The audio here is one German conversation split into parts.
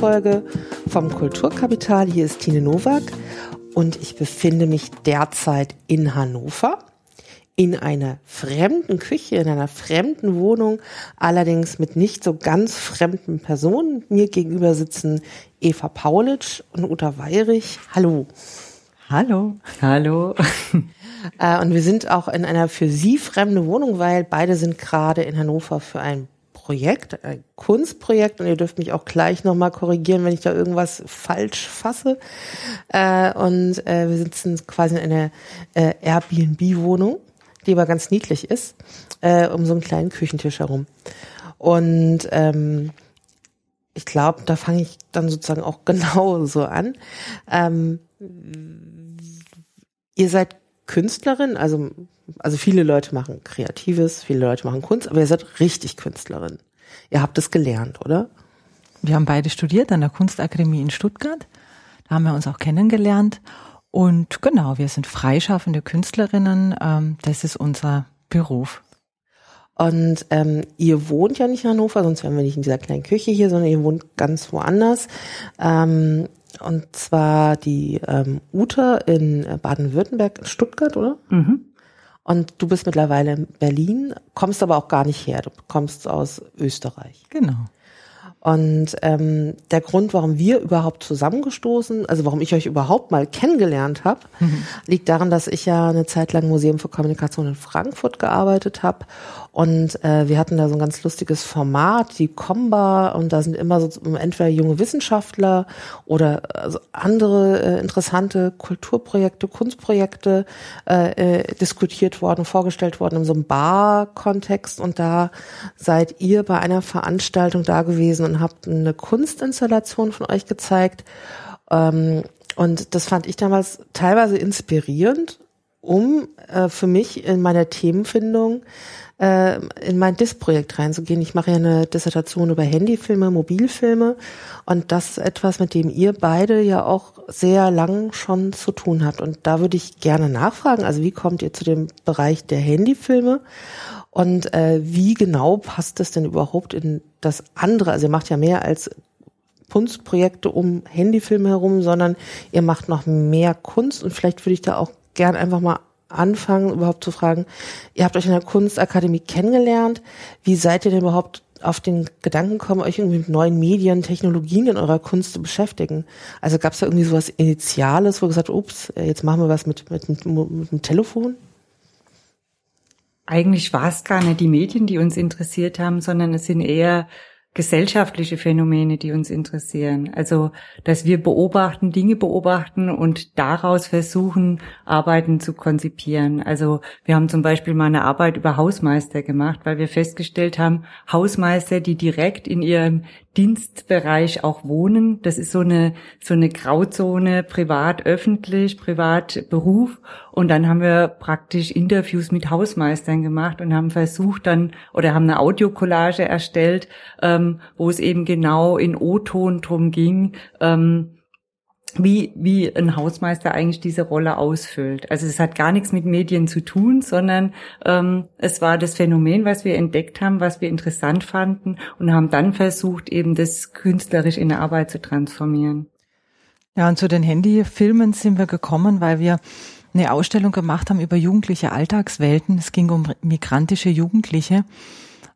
Folge vom Kulturkapital. Hier ist Tine Nowak und ich befinde mich derzeit in Hannover in einer fremden Küche, in einer fremden Wohnung, allerdings mit nicht so ganz fremden Personen. Mir gegenüber sitzen Eva Paulitsch und Uta Weirich. Hallo. Hallo. Hallo. Äh, und wir sind auch in einer für Sie fremde Wohnung, weil beide sind gerade in Hannover für ein Projekt, ein Kunstprojekt und ihr dürft mich auch gleich nochmal korrigieren, wenn ich da irgendwas falsch fasse. Äh, und äh, wir sitzen quasi in einer äh, Airbnb-Wohnung, die aber ganz niedlich ist, äh, um so einen kleinen Küchentisch herum. Und ähm, ich glaube, da fange ich dann sozusagen auch genau so an. Ähm, ihr seid Künstlerin, also also viele Leute machen Kreatives, viele Leute machen Kunst, aber ihr seid richtig Künstlerin. Ihr habt es gelernt, oder? Wir haben beide studiert an der Kunstakademie in Stuttgart. Da haben wir uns auch kennengelernt. Und genau, wir sind freischaffende Künstlerinnen. Ähm, das ist unser Beruf. Und ähm, ihr wohnt ja nicht in Hannover, sonst wären wir nicht in dieser kleinen Küche hier, sondern ihr wohnt ganz woanders. Ähm, und zwar die ähm, Ute in Baden-Württemberg, Stuttgart, oder? Mhm. Und du bist mittlerweile in Berlin, kommst aber auch gar nicht her. Du kommst aus Österreich. Genau. Und ähm, der Grund, warum wir überhaupt zusammengestoßen, also warum ich euch überhaupt mal kennengelernt habe, mhm. liegt daran, dass ich ja eine Zeit lang Museum für Kommunikation in Frankfurt gearbeitet habe und äh, wir hatten da so ein ganz lustiges Format, die Comba, und da sind immer so entweder junge Wissenschaftler oder also andere äh, interessante Kulturprojekte, Kunstprojekte äh, äh, diskutiert worden, vorgestellt worden in so einem Bar-Kontext. Und da seid ihr bei einer Veranstaltung da gewesen und habt eine Kunstinstallation von euch gezeigt. Ähm, und das fand ich damals teilweise inspirierend, um äh, für mich in meiner Themenfindung äh, in mein DIS-Projekt reinzugehen. Ich mache ja eine Dissertation über Handyfilme, Mobilfilme und das ist etwas, mit dem ihr beide ja auch sehr lang schon zu tun habt. Und da würde ich gerne nachfragen, also wie kommt ihr zu dem Bereich der Handyfilme und äh, wie genau passt das denn überhaupt in das andere? Also ihr macht ja mehr als Kunstprojekte um Handyfilme herum, sondern ihr macht noch mehr Kunst und vielleicht würde ich da auch gern einfach mal anfangen, überhaupt zu fragen, ihr habt euch in der Kunstakademie kennengelernt, wie seid ihr denn überhaupt auf den Gedanken gekommen, euch irgendwie mit neuen Medien, Technologien in eurer Kunst zu beschäftigen? Also gab es da irgendwie sowas Initiales, wo gesagt ups, jetzt machen wir was mit, mit, mit dem Telefon? Eigentlich war es gar nicht die Medien, die uns interessiert haben, sondern es sind eher gesellschaftliche Phänomene, die uns interessieren. Also, dass wir beobachten, Dinge beobachten und daraus versuchen, Arbeiten zu konzipieren. Also, wir haben zum Beispiel mal eine Arbeit über Hausmeister gemacht, weil wir festgestellt haben, Hausmeister, die direkt in ihrem Dienstbereich auch wohnen, das ist so eine, so eine Grauzone, privat, öffentlich, privat, Beruf. Und dann haben wir praktisch Interviews mit Hausmeistern gemacht und haben versucht dann, oder haben eine Audiokollage erstellt, ähm, wo es eben genau in O-Ton drum ging, ähm, wie, wie ein Hausmeister eigentlich diese Rolle ausfüllt. Also es hat gar nichts mit Medien zu tun, sondern ähm, es war das Phänomen, was wir entdeckt haben, was wir interessant fanden und haben dann versucht, eben das künstlerisch in eine Arbeit zu transformieren. Ja, und zu den Handyfilmen sind wir gekommen, weil wir eine Ausstellung gemacht haben über jugendliche Alltagswelten. Es ging um migrantische Jugendliche.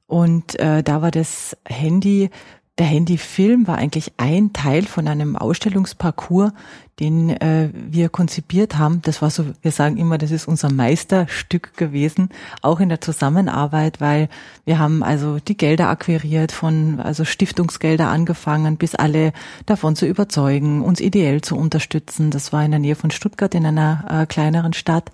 Und äh, da war das Handy der Handyfilm war eigentlich ein Teil von einem Ausstellungsparcours, den äh, wir konzipiert haben. Das war so, wir sagen immer, das ist unser Meisterstück gewesen, auch in der Zusammenarbeit, weil wir haben also die Gelder akquiriert, von also Stiftungsgelder angefangen, bis alle davon zu überzeugen, uns ideell zu unterstützen. Das war in der Nähe von Stuttgart in einer äh, kleineren Stadt.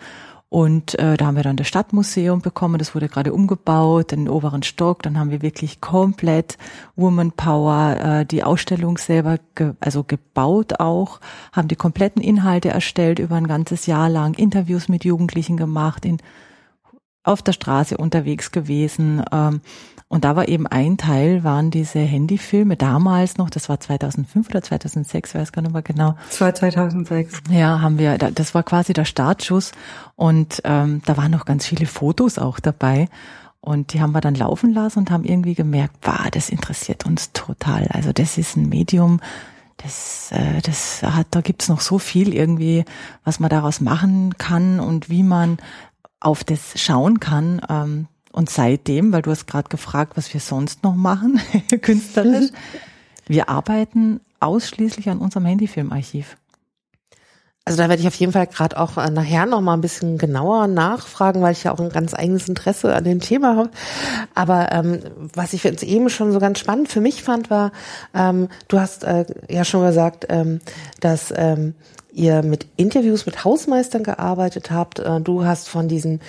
Und äh, da haben wir dann das Stadtmuseum bekommen, das wurde gerade umgebaut, den oberen Stock. Dann haben wir wirklich komplett Woman Power, äh, die Ausstellung selber, ge also gebaut auch, haben die kompletten Inhalte erstellt über ein ganzes Jahr lang, Interviews mit Jugendlichen gemacht, in, auf der Straße unterwegs gewesen. Ähm, und da war eben ein Teil, waren diese Handyfilme damals noch, das war 2005 oder 2006, weiß gar nicht mehr genau. Das war 2006. Ja, haben wir, das war quasi der Startschuss und ähm, da waren noch ganz viele Fotos auch dabei. Und die haben wir dann laufen lassen und haben irgendwie gemerkt, wow, das interessiert uns total. Also das ist ein Medium, das, äh, das hat, da gibt's noch so viel irgendwie, was man daraus machen kann und wie man auf das schauen kann. Ähm, und seitdem, weil du hast gerade gefragt, was wir sonst noch machen, künstlerisch, wir arbeiten ausschließlich an unserem Handyfilmarchiv. Also da werde ich auf jeden Fall gerade auch äh, nachher noch mal ein bisschen genauer nachfragen, weil ich ja auch ein ganz eigenes Interesse an dem Thema habe. Aber ähm, was ich jetzt eben schon so ganz spannend für mich fand, war, ähm, du hast äh, ja schon gesagt, ähm, dass ähm, ihr mit Interviews mit Hausmeistern gearbeitet habt. Äh, du hast von diesem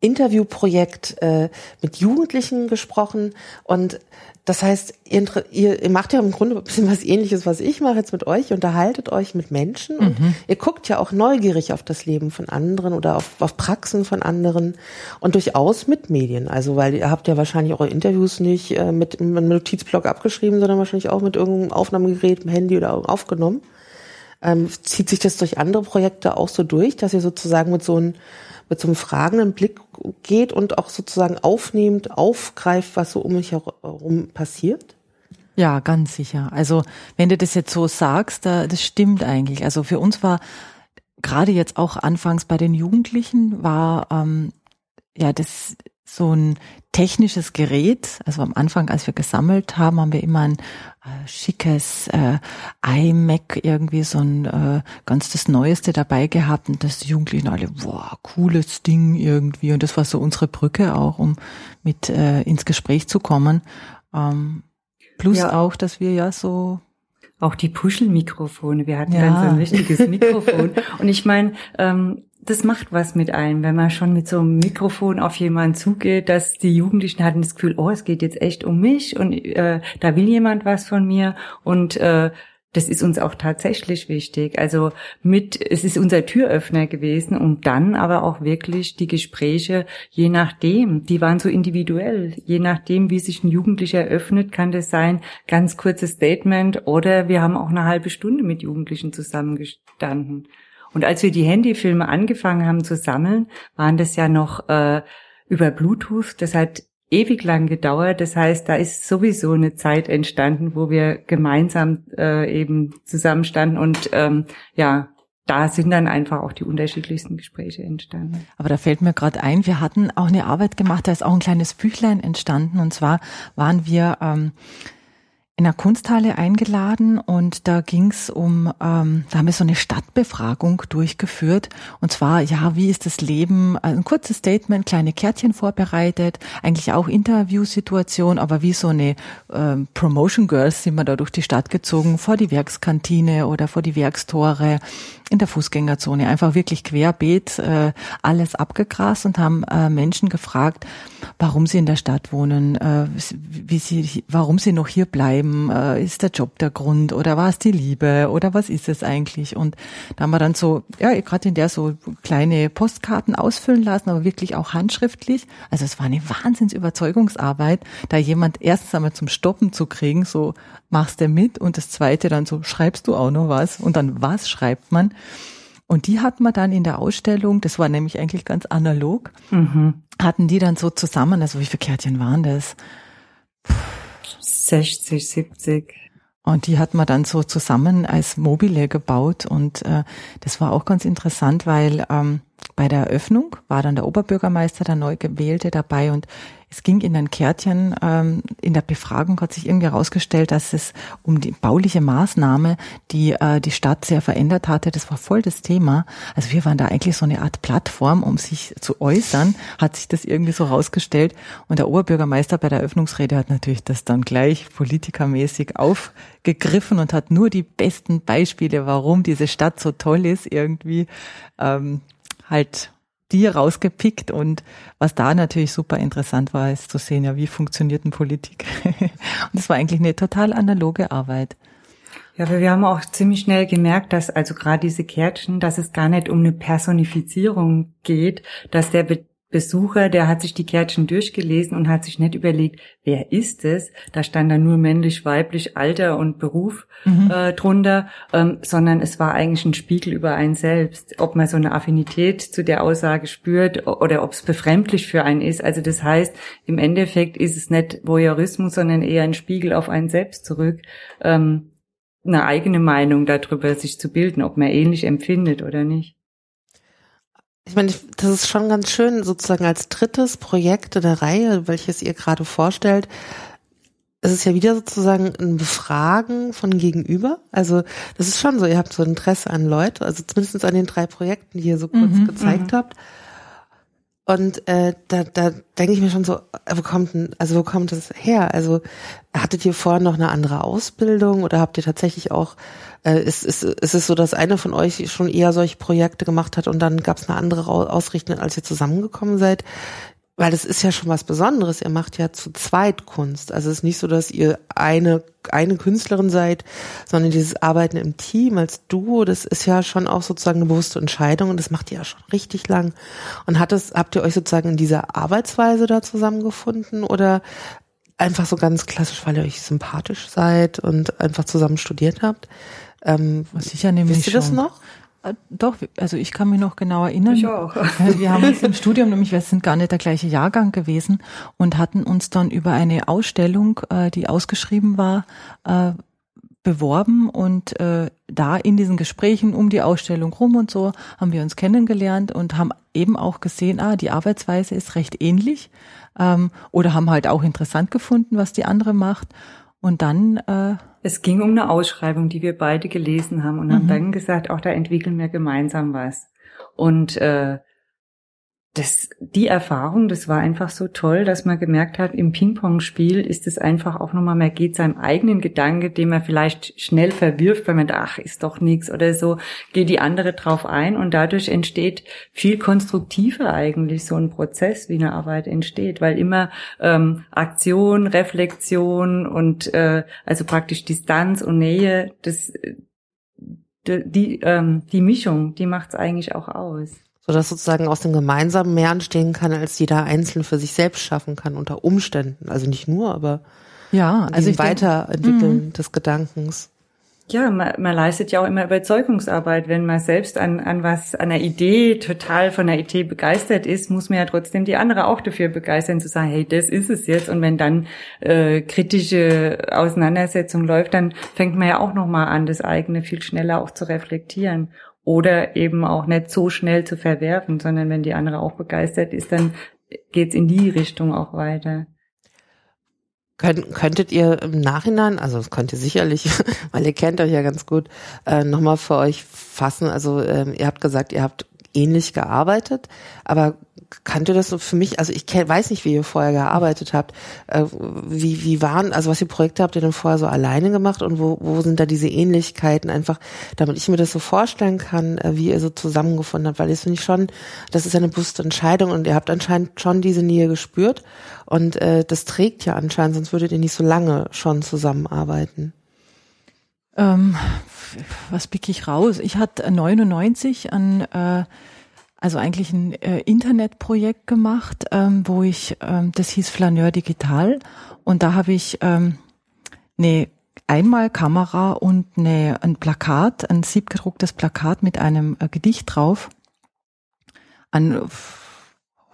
Interviewprojekt äh, mit Jugendlichen gesprochen und das heißt, ihr, ihr, macht ja im Grunde ein bisschen was ähnliches, was ich mache jetzt mit euch. Ihr unterhaltet euch mit Menschen und mhm. ihr guckt ja auch neugierig auf das Leben von anderen oder auf, auf Praxen von anderen und durchaus mit Medien. Also, weil ihr habt ja wahrscheinlich eure Interviews nicht äh, mit, mit einem Notizblock abgeschrieben, sondern wahrscheinlich auch mit irgendeinem Aufnahmegerät, dem Handy oder aufgenommen. Ähm, zieht sich das durch andere Projekte auch so durch, dass ihr sozusagen mit so einem mit so einem fragenden Blick geht und auch sozusagen aufnehmend aufgreift, was so um mich herum passiert? Ja, ganz sicher. Also wenn du das jetzt so sagst, das stimmt eigentlich. Also für uns war gerade jetzt auch anfangs bei den Jugendlichen war ähm, ja das so ein technisches Gerät. Also am Anfang, als wir gesammelt haben, haben wir immer ein äh, schickes äh, iMac, irgendwie so ein äh, ganz das Neueste dabei gehabt und das Jugendlichen alle, wow, cooles Ding irgendwie. Und das war so unsere Brücke auch, um mit äh, ins Gespräch zu kommen. Ähm, plus ja. auch, dass wir ja so auch die Puschelmikrofone. Wir hatten ja. dann so ein richtiges Mikrofon. Und ich meine, ähm, das macht was mit einem, wenn man schon mit so einem Mikrofon auf jemanden zugeht, dass die Jugendlichen hatten das Gefühl, oh, es geht jetzt echt um mich und äh, da will jemand was von mir und äh, das ist uns auch tatsächlich wichtig. Also mit, es ist unser Türöffner gewesen und dann aber auch wirklich die Gespräche, je nachdem, die waren so individuell. Je nachdem, wie sich ein Jugendlicher öffnet, kann das sein, ganz kurzes Statement oder wir haben auch eine halbe Stunde mit Jugendlichen zusammengestanden. Und als wir die Handyfilme angefangen haben zu sammeln, waren das ja noch äh, über Bluetooth. Das hat ewig lang gedauert. Das heißt, da ist sowieso eine Zeit entstanden, wo wir gemeinsam äh, eben zusammenstanden und ähm, ja, da sind dann einfach auch die unterschiedlichsten Gespräche entstanden. Aber da fällt mir gerade ein, wir hatten auch eine Arbeit gemacht, da ist auch ein kleines Büchlein entstanden. Und zwar waren wir ähm, in der Kunsthalle eingeladen und da ging's um, ähm, da haben wir so eine Stadtbefragung durchgeführt. Und zwar, ja, wie ist das Leben, also ein kurzes Statement, kleine Kärtchen vorbereitet, eigentlich auch Interviewsituation, aber wie so eine ähm, Promotion Girls sind wir da durch die Stadt gezogen, vor die Werkskantine oder vor die Werkstore, in der Fußgängerzone, einfach wirklich querbeet äh, alles abgegrast und haben äh, Menschen gefragt, warum sie in der Stadt wohnen, äh, wie sie, warum sie noch hier bleiben, äh, ist der Job der Grund oder war es die Liebe oder was ist es eigentlich? Und da haben wir dann so, ja, gerade in der so kleine Postkarten ausfüllen lassen, aber wirklich auch handschriftlich. Also es war eine Wahnsinnsüberzeugungsarbeit, da jemand erstens einmal zum Stoppen zu kriegen, so machst du mit und das zweite dann so, schreibst du auch noch was und dann was schreibt man? Und die hat man dann in der Ausstellung, das war nämlich eigentlich ganz analog, mhm. hatten die dann so zusammen, also wie viele Kärtchen waren das? 60, 70. Und die hat man dann so zusammen als Mobile gebaut und äh, das war auch ganz interessant, weil ähm, bei der Eröffnung war dann der Oberbürgermeister, der neu gewählte dabei und es ging in den Kärtchen, ähm, in der Befragung hat sich irgendwie herausgestellt, dass es um die bauliche Maßnahme, die äh, die Stadt sehr verändert hatte, das war voll das Thema. Also wir waren da eigentlich so eine Art Plattform, um sich zu äußern, hat sich das irgendwie so herausgestellt. Und der Oberbürgermeister bei der Eröffnungsrede hat natürlich das dann gleich politikermäßig aufgegriffen und hat nur die besten Beispiele, warum diese Stadt so toll ist, irgendwie ähm, halt die rausgepickt und was da natürlich super interessant war, ist zu sehen, ja, wie funktioniert eine Politik. und das war eigentlich eine total analoge Arbeit. Ja, aber wir haben auch ziemlich schnell gemerkt, dass also gerade diese Kärtchen, dass es gar nicht um eine Personifizierung geht, dass der Besucher, der hat sich die Kärtchen durchgelesen und hat sich nicht überlegt, wer ist es? Da stand dann nur männlich, weiblich, Alter und Beruf mhm. äh, drunter, ähm, sondern es war eigentlich ein Spiegel über einen selbst, ob man so eine Affinität zu der Aussage spürt oder ob es befremdlich für einen ist. Also das heißt, im Endeffekt ist es nicht Voyeurismus, sondern eher ein Spiegel auf einen selbst zurück. Ähm, eine eigene Meinung darüber sich zu bilden, ob man ähnlich empfindet oder nicht. Ich meine, das ist schon ganz schön, sozusagen als drittes Projekt in der Reihe, welches ihr gerade vorstellt. Es ist ja wieder sozusagen ein Befragen von Gegenüber. Also das ist schon so, ihr habt so Interesse an Leute, also zumindest an den drei Projekten, die ihr so kurz mhm, gezeigt mhm. habt. Und äh, da, da denke ich mir schon so, äh, wo kommt denn, also wo kommt das her? Also hattet ihr vorher noch eine andere Ausbildung oder habt ihr tatsächlich auch, äh, ist, ist, ist es so, dass einer von euch schon eher solche Projekte gemacht hat und dann gab es eine andere Ausrichtung, als ihr zusammengekommen seid? Weil das ist ja schon was Besonderes. Ihr macht ja zu zweit Kunst. Also es ist nicht so, dass ihr eine, eine Künstlerin seid, sondern dieses Arbeiten im Team als Duo, das ist ja schon auch sozusagen eine bewusste Entscheidung und das macht ihr ja schon richtig lang. Und hat es, habt ihr euch sozusagen in dieser Arbeitsweise da zusammengefunden oder einfach so ganz klassisch, weil ihr euch sympathisch seid und einfach zusammen studiert habt? Ähm, Sicher nämlich wisst ihr das schon. noch? Äh, doch, also ich kann mich noch genau erinnern. Ich auch. Wir haben uns im Studium, nämlich wir sind gar nicht der gleiche Jahrgang gewesen und hatten uns dann über eine Ausstellung, äh, die ausgeschrieben war, äh, beworben und da in diesen Gesprächen um die Ausstellung rum und so haben wir uns kennengelernt und haben eben auch gesehen, ah, die Arbeitsweise ist recht ähnlich ähm, oder haben halt auch interessant gefunden, was die andere macht und dann äh, es ging um eine Ausschreibung, die wir beide gelesen haben und mhm. haben dann gesagt, auch da entwickeln wir gemeinsam was. Und äh, das, die Erfahrung, das war einfach so toll, dass man gemerkt hat, im Ping-Pong-Spiel ist es einfach auch nochmal, man geht seinem eigenen Gedanke, den man vielleicht schnell verwirft, weil man denkt, ach, ist doch nichts oder so, geht die andere drauf ein. Und dadurch entsteht viel konstruktiver eigentlich so ein Prozess, wie eine Arbeit entsteht, weil immer ähm, Aktion, Reflexion und äh, also praktisch Distanz und Nähe, das die, die, ähm, die Mischung, die macht's eigentlich auch aus sodass sozusagen aus dem Gemeinsamen mehr entstehen kann, als jeder einzeln für sich selbst schaffen kann unter Umständen. Also nicht nur, aber ja, also Weiterentwickeln denk, des Gedankens. Ja, man, man leistet ja auch immer Überzeugungsarbeit. Wenn man selbst an, an was, an einer Idee total von der Idee begeistert ist, muss man ja trotzdem die andere auch dafür begeistern, zu sagen, hey, das ist es jetzt. Und wenn dann äh, kritische Auseinandersetzung läuft, dann fängt man ja auch nochmal an, das eigene viel schneller auch zu reflektieren oder eben auch nicht so schnell zu verwerfen, sondern wenn die andere auch begeistert ist, dann geht's in die Richtung auch weiter. Könnt, könntet ihr im Nachhinein, also das könnt ihr sicherlich, weil ihr kennt euch ja ganz gut, äh, nochmal für euch fassen. Also ähm, ihr habt gesagt, ihr habt ähnlich gearbeitet, aber kannte das so für mich, also ich weiß nicht, wie ihr vorher gearbeitet habt. Äh, wie, wie waren, also was für Projekte habt ihr denn vorher so alleine gemacht und wo, wo sind da diese Ähnlichkeiten einfach, damit ich mir das so vorstellen kann, äh, wie ihr so zusammengefunden habt, weil das finde ich schon, das ist eine bewusste Entscheidung und ihr habt anscheinend schon diese Nähe gespürt und äh, das trägt ja anscheinend, sonst würdet ihr nicht so lange schon zusammenarbeiten. Ähm, was pick ich raus? Ich hatte 99 an äh, also eigentlich ein äh, Internetprojekt gemacht, ähm, wo ich, ähm, das hieß Flaneur Digital und da habe ich ähm, eine Einmalkamera und eine, ein Plakat, ein siebgedrucktes Plakat mit einem äh, Gedicht drauf an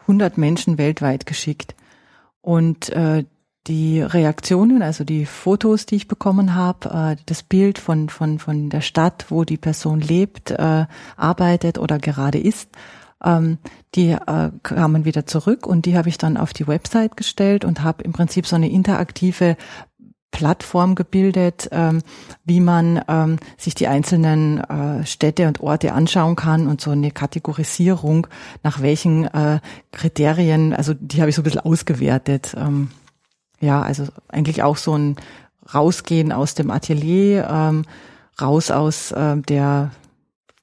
100 Menschen weltweit geschickt. Und äh, die Reaktionen, also die Fotos, die ich bekommen habe, äh, das Bild von, von, von der Stadt, wo die Person lebt, äh, arbeitet oder gerade ist, ähm, die äh, kamen wieder zurück und die habe ich dann auf die Website gestellt und habe im Prinzip so eine interaktive Plattform gebildet, ähm, wie man ähm, sich die einzelnen äh, Städte und Orte anschauen kann und so eine Kategorisierung, nach welchen äh, Kriterien, also die habe ich so ein bisschen ausgewertet. Ähm, ja, also eigentlich auch so ein Rausgehen aus dem Atelier, ähm, raus aus äh, der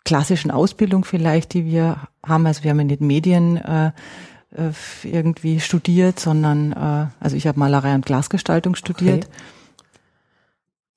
klassischen Ausbildung vielleicht, die wir haben. Also wir haben in den Medien äh, äh, irgendwie studiert, sondern äh, also ich habe Malerei und Glasgestaltung studiert. Okay.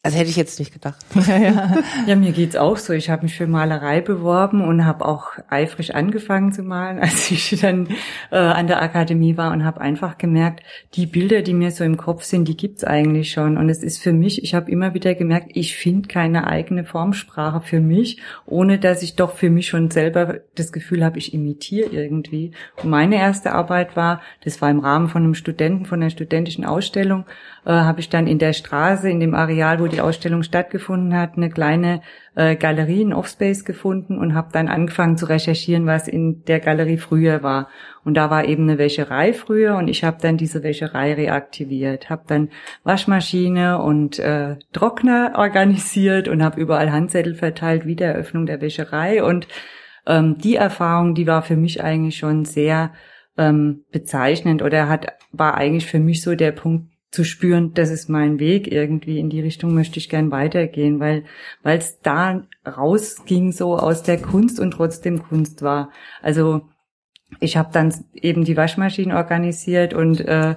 Also hätte ich jetzt nicht gedacht. Ja, ja. ja mir geht's auch so. Ich habe mich für Malerei beworben und habe auch eifrig angefangen zu malen, als ich dann äh, an der Akademie war und habe einfach gemerkt, die Bilder, die mir so im Kopf sind, die gibt's eigentlich schon. Und es ist für mich, ich habe immer wieder gemerkt, ich finde keine eigene Formsprache für mich, ohne dass ich doch für mich schon selber das Gefühl habe, ich imitiere irgendwie. Und meine erste Arbeit war, das war im Rahmen von einem Studenten, von einer studentischen Ausstellung, äh, habe ich dann in der Straße, in dem Areal, wo die Ausstellung stattgefunden hat, eine kleine äh, Galerie, ein Offspace gefunden und habe dann angefangen zu recherchieren, was in der Galerie früher war. Und da war eben eine Wäscherei früher und ich habe dann diese Wäscherei reaktiviert, habe dann Waschmaschine und äh, Trockner organisiert und habe überall Handzettel verteilt, Wiedereröffnung der Wäscherei und ähm, die Erfahrung, die war für mich eigentlich schon sehr ähm, bezeichnend oder hat war eigentlich für mich so der Punkt, zu spüren, das ist mein Weg irgendwie in die Richtung möchte ich gern weitergehen, weil weil es da rausging so aus der Kunst und trotzdem Kunst war. Also ich habe dann eben die Waschmaschine organisiert und äh,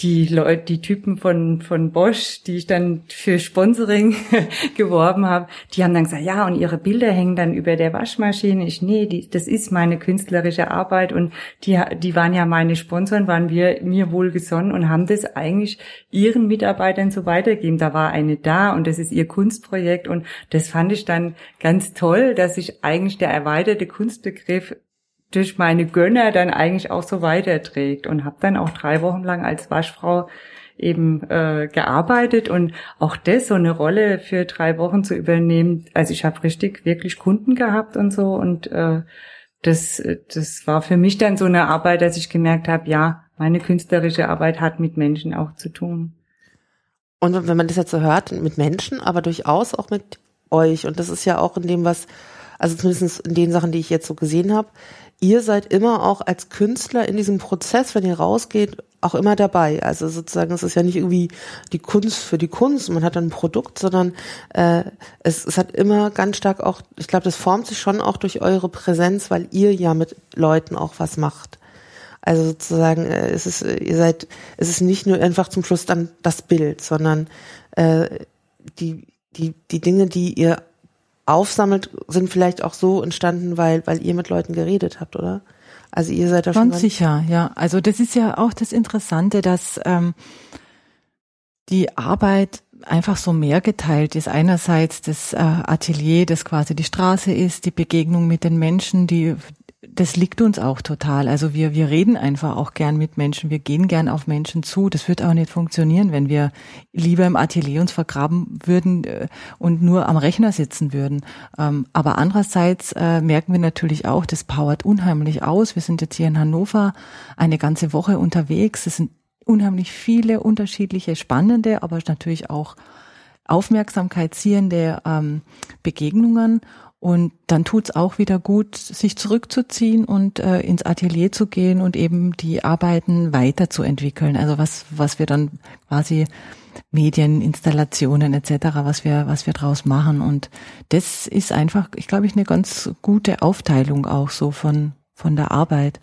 die Leute, die Typen von, von Bosch, die ich dann für Sponsoring geworben habe, die haben dann gesagt, ja, und ihre Bilder hängen dann über der Waschmaschine. Ich, nee, die, das ist meine künstlerische Arbeit und die, die waren ja meine Sponsoren, waren wir mir wohlgesonnen und haben das eigentlich ihren Mitarbeitern so weitergegeben. Da war eine da und das ist ihr Kunstprojekt und das fand ich dann ganz toll, dass sich eigentlich der erweiterte Kunstbegriff durch meine Gönner dann eigentlich auch so weiterträgt und habe dann auch drei Wochen lang als Waschfrau eben äh, gearbeitet und auch das so eine Rolle für drei Wochen zu übernehmen. Also ich habe richtig wirklich Kunden gehabt und so und äh, das das war für mich dann so eine Arbeit, dass ich gemerkt habe, ja, meine künstlerische Arbeit hat mit Menschen auch zu tun. Und wenn man das jetzt so hört, mit Menschen, aber durchaus auch mit euch und das ist ja auch in dem was also zumindest in den Sachen, die ich jetzt so gesehen habe, ihr seid immer auch als Künstler in diesem Prozess, wenn ihr rausgeht, auch immer dabei. Also sozusagen, es ist ja nicht irgendwie die Kunst für die Kunst, man hat ein Produkt, sondern äh, es, es hat immer ganz stark auch, ich glaube, das formt sich schon auch durch eure Präsenz, weil ihr ja mit Leuten auch was macht. Also sozusagen, äh, es ist, ihr seid, es ist nicht nur einfach zum Schluss dann das Bild, sondern äh, die, die, die Dinge, die ihr aufsammelt, sind vielleicht auch so entstanden, weil, weil ihr mit Leuten geredet habt, oder? Also ihr seid da schon. Ganz sicher, ja. Also das ist ja auch das Interessante, dass ähm, die Arbeit einfach so mehr geteilt ist. Einerseits das äh, Atelier, das quasi die Straße ist, die Begegnung mit den Menschen, die das liegt uns auch total. Also wir, wir reden einfach auch gern mit Menschen. Wir gehen gern auf Menschen zu. Das wird auch nicht funktionieren, wenn wir lieber im Atelier uns vergraben würden äh, und nur am Rechner sitzen würden. Ähm, aber andererseits äh, merken wir natürlich auch, das powert unheimlich aus. Wir sind jetzt hier in Hannover eine ganze Woche unterwegs. Es sind unheimlich viele unterschiedliche, spannende, aber natürlich auch Aufmerksamkeit ziehende ähm, Begegnungen. Und dann tut's auch wieder gut, sich zurückzuziehen und äh, ins Atelier zu gehen und eben die Arbeiten weiterzuentwickeln. Also was, was wir dann quasi Medien, Installationen etc., was wir, was wir draus machen. Und das ist einfach, ich glaube, ich eine ganz gute Aufteilung auch so von, von der Arbeit.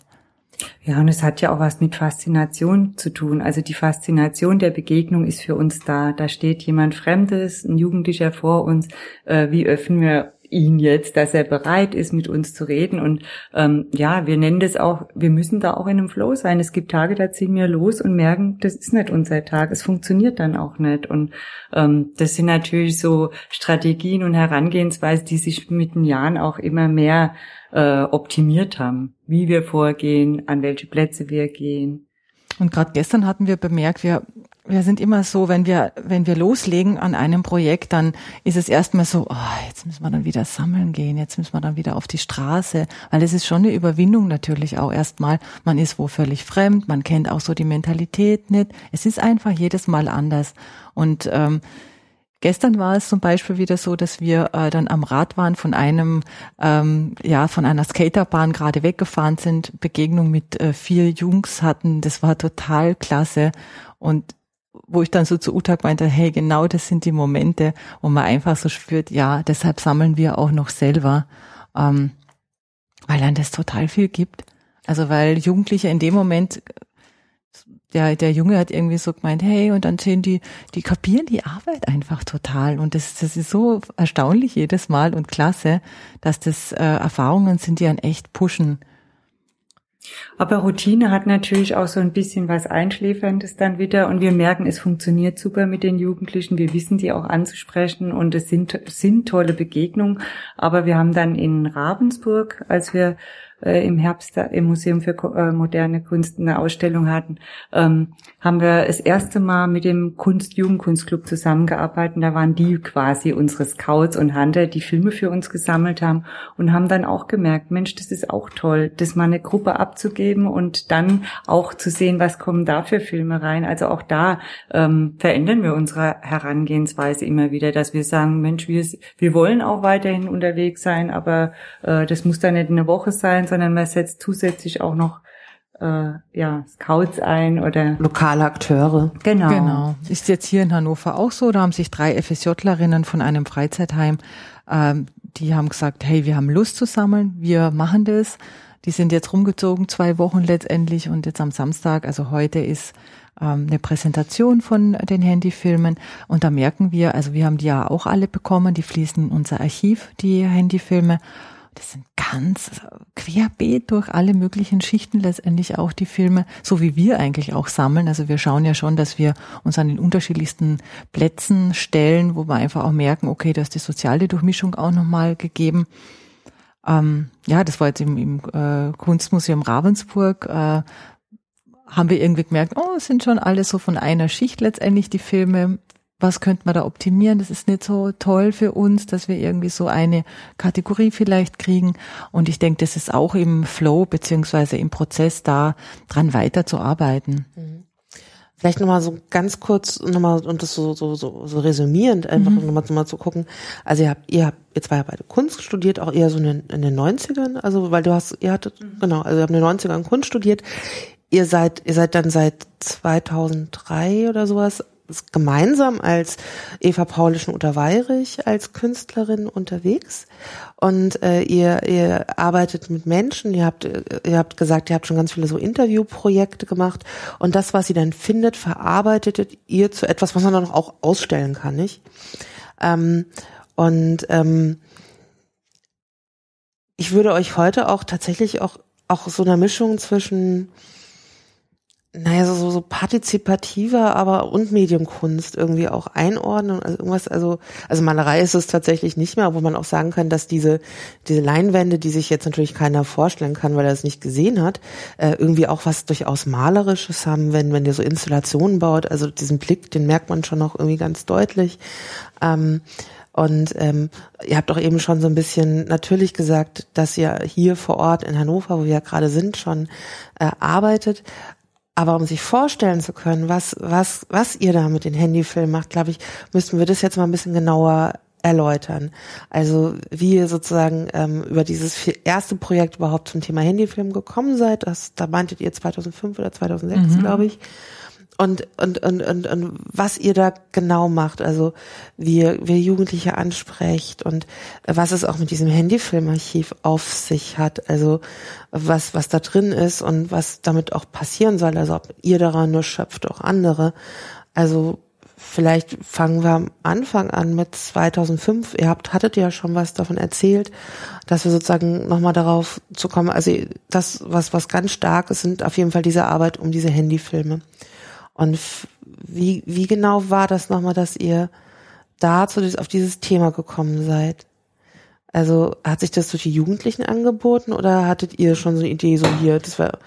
Ja, und es hat ja auch was mit Faszination zu tun. Also die Faszination der Begegnung ist für uns da. Da steht jemand Fremdes, ein Jugendlicher vor uns. Äh, wie öffnen wir ihn jetzt, dass er bereit ist, mit uns zu reden. Und ähm, ja, wir nennen das auch, wir müssen da auch in einem Flow sein. Es gibt Tage, da ziehen wir los und merken, das ist nicht unser Tag. Es funktioniert dann auch nicht. Und ähm, das sind natürlich so Strategien und Herangehensweisen, die sich mit den Jahren auch immer mehr äh, optimiert haben. Wie wir vorgehen, an welche Plätze wir gehen. Und gerade gestern hatten wir bemerkt, wir wir sind immer so, wenn wir, wenn wir loslegen an einem Projekt, dann ist es erstmal so, oh, jetzt müssen wir dann wieder sammeln gehen, jetzt müssen wir dann wieder auf die Straße, weil es ist schon eine Überwindung natürlich auch erstmal. Man ist wo völlig fremd, man kennt auch so die Mentalität nicht. Es ist einfach jedes Mal anders. Und ähm, Gestern war es zum Beispiel wieder so, dass wir äh, dann am Rad waren von einem, ähm, ja, von einer Skaterbahn gerade weggefahren sind, Begegnung mit äh, vier Jungs hatten. Das war total klasse. Und wo ich dann so zu Utag meinte, hey, genau das sind die Momente, wo man einfach so spürt, ja, deshalb sammeln wir auch noch selber, ähm, weil dann das total viel gibt. Also weil Jugendliche in dem Moment der, der Junge hat irgendwie so gemeint, hey, und dann sehen die, die kapieren die Arbeit einfach total. Und das, das ist so erstaunlich jedes Mal und klasse, dass das äh, Erfahrungen sind, die einen echt pushen. Aber Routine hat natürlich auch so ein bisschen was Einschläferndes dann wieder und wir merken, es funktioniert super mit den Jugendlichen. Wir wissen die auch anzusprechen und es sind, sind tolle Begegnungen. Aber wir haben dann in Ravensburg, als wir äh, im Herbst im Museum für äh, moderne Kunst eine Ausstellung hatten, ähm, haben wir das erste Mal mit dem Kunst-Jugendkunstclub zusammengearbeitet. Da waren die quasi unsere Scouts und Hunter, die Filme für uns gesammelt haben und haben dann auch gemerkt, Mensch, das ist auch toll, das mal eine Gruppe abzugeben und dann auch zu sehen, was kommen da für Filme rein. Also auch da ähm, verändern wir unsere Herangehensweise immer wieder, dass wir sagen, Mensch, wir, wir wollen auch weiterhin unterwegs sein, aber äh, das muss dann nicht eine Woche sein, sondern man setzt zusätzlich auch noch äh, ja, Scouts ein oder lokale Akteure. Genau. Genau. Ist jetzt hier in Hannover auch so. Da haben sich drei FSJlerinnen von einem Freizeitheim, ähm, die haben gesagt, hey, wir haben Lust zu sammeln, wir machen das. Die sind jetzt rumgezogen, zwei Wochen letztendlich und jetzt am Samstag, also heute ist ähm, eine Präsentation von den Handyfilmen und da merken wir, also wir haben die ja auch alle bekommen, die fließen in unser Archiv, die Handyfilme das sind ganz querbeet durch alle möglichen Schichten letztendlich auch die Filme, so wie wir eigentlich auch sammeln. Also wir schauen ja schon, dass wir uns an den unterschiedlichsten Plätzen stellen, wo wir einfach auch merken, okay, da ist die soziale Durchmischung auch nochmal gegeben. Ähm, ja, das war jetzt im, im äh, Kunstmuseum Ravensburg. Äh, haben wir irgendwie gemerkt, oh, es sind schon alle so von einer Schicht letztendlich die Filme was könnte man da optimieren? Das ist nicht so toll für uns, dass wir irgendwie so eine Kategorie vielleicht kriegen. Und ich denke, das ist auch im Flow beziehungsweise im Prozess da dran weiterzuarbeiten. Mhm. Vielleicht nochmal so ganz kurz nochmal und das so, so, so, so resümierend einfach mhm. nochmal mal zu gucken. Also ihr habt, ihr habt, ihr zwei ja beide Kunst studiert, auch eher so in den, in den 90ern, also weil du hast, ihr hattet, mhm. genau, also ihr habt in den 90ern Kunst studiert. Ihr seid, ihr seid dann seit 2003 oder sowas gemeinsam als Eva Paulischen unter Weirich als Künstlerin unterwegs. Und äh, ihr, ihr arbeitet mit Menschen, ihr habt, ihr habt gesagt, ihr habt schon ganz viele so Interviewprojekte gemacht. Und das, was sie dann findet, verarbeitet ihr zu etwas, was man dann auch ausstellen kann, nicht? Ähm, und ähm, ich würde euch heute auch tatsächlich auch, auch so eine Mischung zwischen naja, so, so, so partizipativer, aber und Mediumkunst irgendwie auch einordnen. Also irgendwas, also, also Malerei ist es tatsächlich nicht mehr, wo man auch sagen kann, dass diese, diese Leinwände, die sich jetzt natürlich keiner vorstellen kann, weil er es nicht gesehen hat, äh, irgendwie auch was durchaus Malerisches haben, wenn, wenn ihr so Installationen baut. Also diesen Blick, den merkt man schon auch irgendwie ganz deutlich. Ähm, und ähm, ihr habt auch eben schon so ein bisschen natürlich gesagt, dass ihr hier vor Ort in Hannover, wo wir ja gerade sind, schon äh, arbeitet. Aber um sich vorstellen zu können, was, was, was ihr da mit den Handyfilmen macht, glaube ich, müssten wir das jetzt mal ein bisschen genauer erläutern. Also wie ihr sozusagen ähm, über dieses erste Projekt überhaupt zum Thema Handyfilm gekommen seid, das, da meintet ihr 2005 oder 2006, mhm. glaube ich und, und, und, und, und was ihr da genau macht, also wie ihr, wie ihr Jugendliche ansprecht und was es auch mit diesem Handyfilmarchiv auf sich hat, also was, was da drin ist und was damit auch passieren soll, also ob ihr daran nur schöpft, auch andere. Also vielleicht fangen wir am Anfang an mit 2005. Ihr habt, hattet ja schon was davon erzählt, dass wir sozusagen nochmal darauf zu kommen. Also das, was, was ganz stark ist, sind auf jeden Fall diese Arbeit um diese Handyfilme. Und wie, wie genau war das nochmal, dass ihr dazu auf dieses Thema gekommen seid? Also hat sich das durch die Jugendlichen angeboten oder hattet ihr schon so eine Idee, so hier, das war,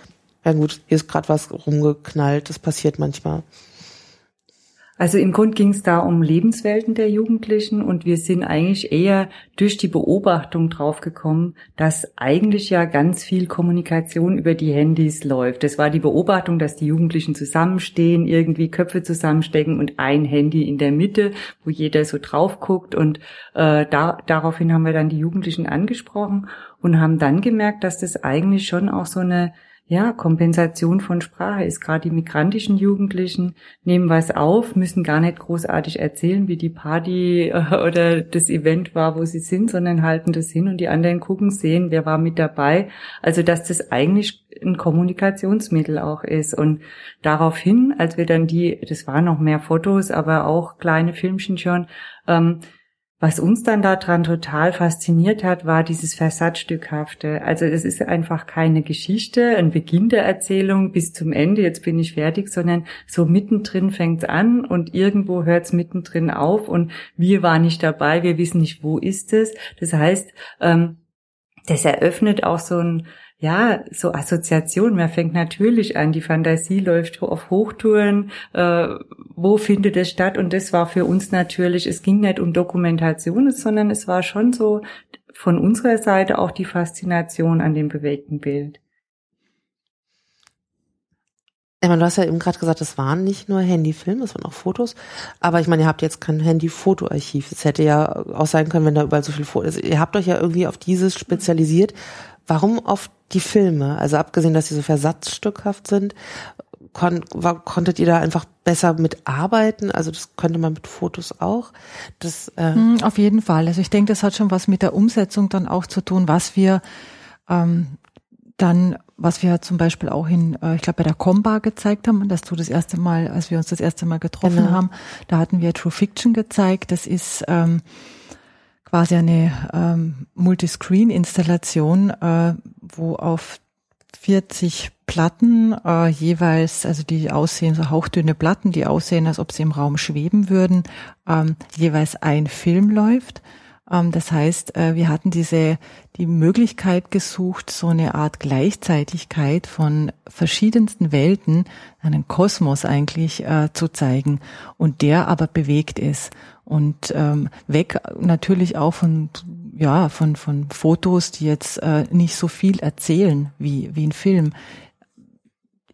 ja gut, hier ist gerade was rumgeknallt, das passiert manchmal. Also im Grund ging es da um Lebenswelten der Jugendlichen und wir sind eigentlich eher durch die Beobachtung draufgekommen, dass eigentlich ja ganz viel Kommunikation über die Handys läuft. Das war die Beobachtung, dass die Jugendlichen zusammenstehen, irgendwie Köpfe zusammenstecken und ein Handy in der Mitte, wo jeder so drauf guckt und äh, da, daraufhin haben wir dann die Jugendlichen angesprochen und haben dann gemerkt, dass das eigentlich schon auch so eine ja, Kompensation von Sprache ist. Gerade die migrantischen Jugendlichen nehmen was auf, müssen gar nicht großartig erzählen, wie die Party äh, oder das Event war, wo sie sind, sondern halten das hin und die anderen gucken, sehen, wer war mit dabei. Also, dass das eigentlich ein Kommunikationsmittel auch ist. Und daraufhin, als wir dann die, das waren noch mehr Fotos, aber auch kleine Filmchen schon, ähm, was uns dann daran total fasziniert hat, war dieses Versatzstückhafte. Also es ist einfach keine Geschichte, ein Beginn der Erzählung bis zum Ende, jetzt bin ich fertig, sondern so mittendrin fängt es an und irgendwo hört es mittendrin auf und wir waren nicht dabei, wir wissen nicht, wo ist es. Das heißt, ähm, das eröffnet auch so ein ja, so Assoziation. Man fängt natürlich an, die Fantasie läuft auf Hochtouren, äh, wo findet es statt? Und das war für uns natürlich, es ging nicht um Dokumentation, sondern es war schon so von unserer Seite auch die Faszination an dem bewegten Bild. Ich meine, du hast ja eben gerade gesagt, es waren nicht nur Handyfilme, es waren auch Fotos. Aber ich meine, ihr habt jetzt kein Handy-Fotoarchiv. Es hätte ja auch sein können, wenn da überall so viel Fotos. Ihr habt euch ja irgendwie auf dieses spezialisiert. Warum auf die Filme? Also abgesehen, dass sie so versatzstückhaft sind, kon war, konntet ihr da einfach besser mitarbeiten? Also das könnte man mit Fotos auch. Das, äh Auf jeden Fall. Also ich denke, das hat schon was mit der Umsetzung dann auch zu tun, was wir ähm, dann, was wir zum Beispiel auch in, äh, ich glaube, bei der Comba gezeigt haben, dass du das erste Mal, als wir uns das erste Mal getroffen genau. haben, da hatten wir True Fiction gezeigt. Das ist ähm, quasi eine ähm, Multiscreen-Installation, äh, wo auf 40 Platten äh, jeweils, also die aussehen, so hauchdünne Platten, die aussehen, als ob sie im Raum schweben würden, ähm, jeweils ein Film läuft. Ähm, das heißt, äh, wir hatten diese, die Möglichkeit gesucht, so eine Art Gleichzeitigkeit von verschiedensten Welten, einen Kosmos eigentlich äh, zu zeigen und der aber bewegt ist und ähm, weg natürlich auch von ja von von Fotos, die jetzt äh, nicht so viel erzählen wie wie ein Film.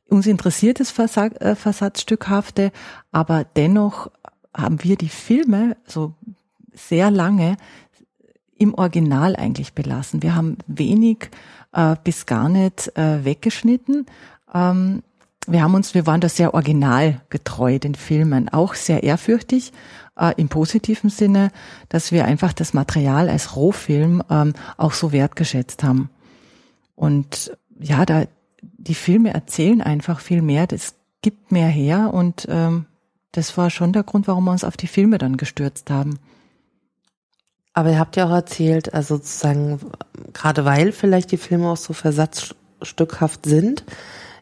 Uns interessiert das Versatz, Versatzstückhafte, aber dennoch haben wir die Filme so sehr lange im Original eigentlich belassen. Wir haben wenig äh, bis gar nicht äh, weggeschnitten. Ähm, wir haben uns, wir waren da sehr originalgetreu den Filmen, auch sehr ehrfürchtig äh, im positiven Sinne, dass wir einfach das Material als Rohfilm ähm, auch so wertgeschätzt haben. Und ja, da die Filme erzählen einfach viel mehr, das gibt mehr her und ähm, das war schon der Grund, warum wir uns auf die Filme dann gestürzt haben. Aber ihr habt ja auch erzählt, also sozusagen, gerade weil vielleicht die Filme auch so versatzstückhaft sind,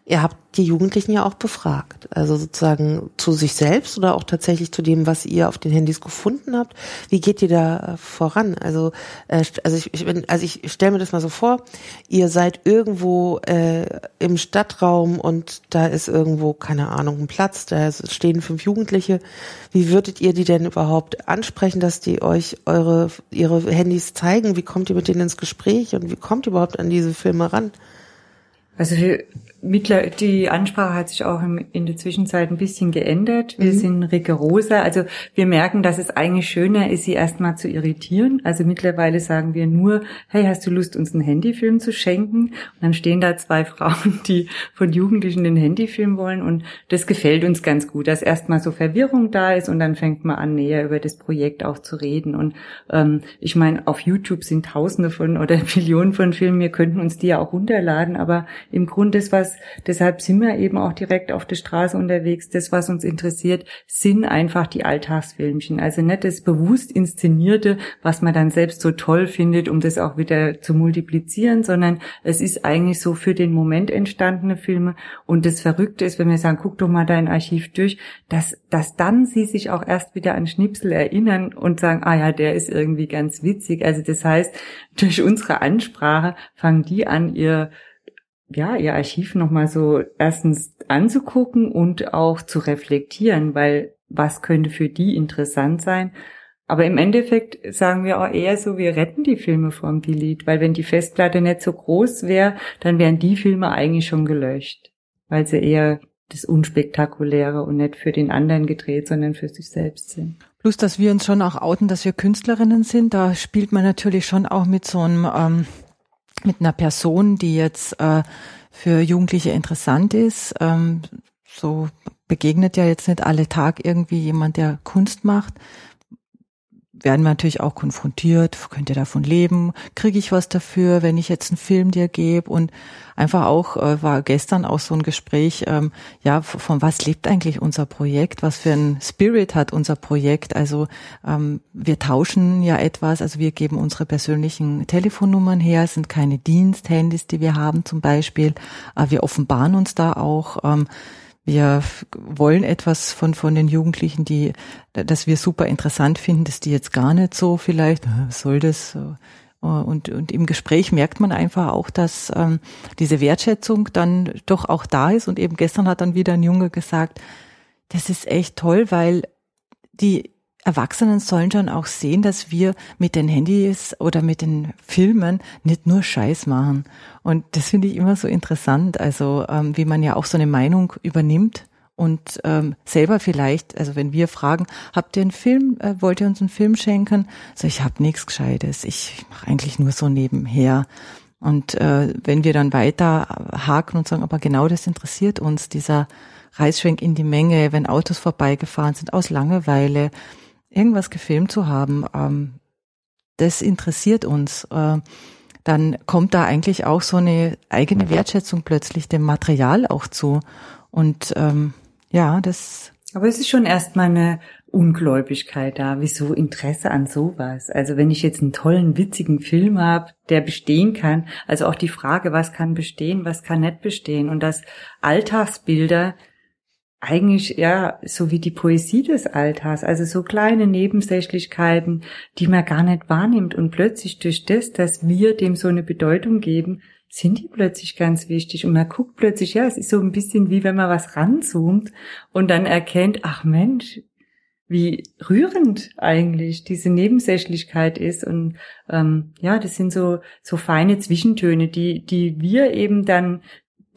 Ihr habt die Jugendlichen ja auch befragt, also sozusagen zu sich selbst oder auch tatsächlich zu dem, was ihr auf den Handys gefunden habt. Wie geht ihr da äh, voran? Also, äh, also ich, ich bin, also ich stelle mir das mal so vor: Ihr seid irgendwo äh, im Stadtraum und da ist irgendwo keine Ahnung ein Platz, da stehen fünf Jugendliche. Wie würdet ihr die denn überhaupt ansprechen, dass die euch eure ihre Handys zeigen? Wie kommt ihr mit denen ins Gespräch und wie kommt ihr überhaupt an diese Filme ran? Also Mittler, die Ansprache hat sich auch in der Zwischenzeit ein bisschen geändert. Wir mhm. sind rigoroser. Also wir merken, dass es eigentlich schöner ist, sie erstmal zu irritieren. Also mittlerweile sagen wir nur, hey, hast du Lust, uns einen Handyfilm zu schenken? Und dann stehen da zwei Frauen, die von Jugendlichen den Handyfilm wollen. Und das gefällt uns ganz gut, dass erstmal so Verwirrung da ist und dann fängt man an, näher über das Projekt auch zu reden. Und ähm, ich meine, auf YouTube sind Tausende von oder Millionen von Filmen. Wir könnten uns die ja auch runterladen. Aber im Grunde ist was was, deshalb sind wir eben auch direkt auf der Straße unterwegs. Das, was uns interessiert, sind einfach die Alltagsfilmchen. Also nicht das bewusst inszenierte, was man dann selbst so toll findet, um das auch wieder zu multiplizieren, sondern es ist eigentlich so für den Moment entstandene Filme. Und das Verrückte ist, wenn wir sagen, guck doch mal dein Archiv durch, dass, dass dann sie sich auch erst wieder an Schnipsel erinnern und sagen, ah ja, der ist irgendwie ganz witzig. Also das heißt, durch unsere Ansprache fangen die an, ihr ja, ihr Archiv nochmal so erstens anzugucken und auch zu reflektieren, weil was könnte für die interessant sein. Aber im Endeffekt sagen wir auch eher so, wir retten die Filme vom Delete, weil wenn die Festplatte nicht so groß wäre, dann wären die Filme eigentlich schon gelöscht, weil sie eher das Unspektakuläre und nicht für den anderen gedreht, sondern für sich selbst sind. Plus, dass wir uns schon auch outen, dass wir Künstlerinnen sind, da spielt man natürlich schon auch mit so einem ähm, mit einer Person, die jetzt äh, für Jugendliche interessant ist. Ähm, so begegnet ja jetzt nicht alle Tag irgendwie jemand, der Kunst macht werden wir natürlich auch konfrontiert, könnt ihr davon leben, kriege ich was dafür, wenn ich jetzt einen Film dir gebe und einfach auch äh, war gestern auch so ein Gespräch, ähm, ja, von was lebt eigentlich unser Projekt, was für ein Spirit hat unser Projekt, also ähm, wir tauschen ja etwas, also wir geben unsere persönlichen Telefonnummern her, es sind keine Diensthandys, die wir haben zum Beispiel, aber wir offenbaren uns da auch, ähm, wir wollen etwas von, von den Jugendlichen, die, dass wir super interessant finden, dass die jetzt gar nicht so vielleicht, was soll das? Und, und im Gespräch merkt man einfach auch, dass ähm, diese Wertschätzung dann doch auch da ist. Und eben gestern hat dann wieder ein Junge gesagt, das ist echt toll, weil die Erwachsenen sollen schon auch sehen, dass wir mit den Handys oder mit den Filmen nicht nur Scheiß machen. Und das finde ich immer so interessant, also ähm, wie man ja auch so eine Meinung übernimmt und ähm, selber vielleicht, also wenn wir fragen, habt ihr einen Film, äh, wollt ihr uns einen Film schenken? So, ich habe nichts Gescheites, ich mache eigentlich nur so nebenher. Und äh, wenn wir dann weiter haken und sagen, aber genau das interessiert uns, dieser Reisschwenk in die Menge, wenn Autos vorbeigefahren sind aus Langeweile, irgendwas gefilmt zu haben, ähm, das interessiert uns, äh, dann kommt da eigentlich auch so eine eigene Wertschätzung plötzlich dem Material auch zu. Und ähm, ja, das. Aber es ist schon erstmal eine Ungläubigkeit da. Wieso Interesse an sowas? Also wenn ich jetzt einen tollen, witzigen Film habe, der bestehen kann, also auch die Frage, was kann bestehen, was kann nicht bestehen und dass Alltagsbilder eigentlich ja so wie die Poesie des Alltags, also so kleine Nebensächlichkeiten, die man gar nicht wahrnimmt. Und plötzlich durch das, dass wir dem so eine Bedeutung geben, sind die plötzlich ganz wichtig. Und man guckt plötzlich, ja, es ist so ein bisschen wie wenn man was ranzoomt und dann erkennt, ach Mensch, wie rührend eigentlich diese Nebensächlichkeit ist. Und ähm, ja, das sind so so feine Zwischentöne, die die wir eben dann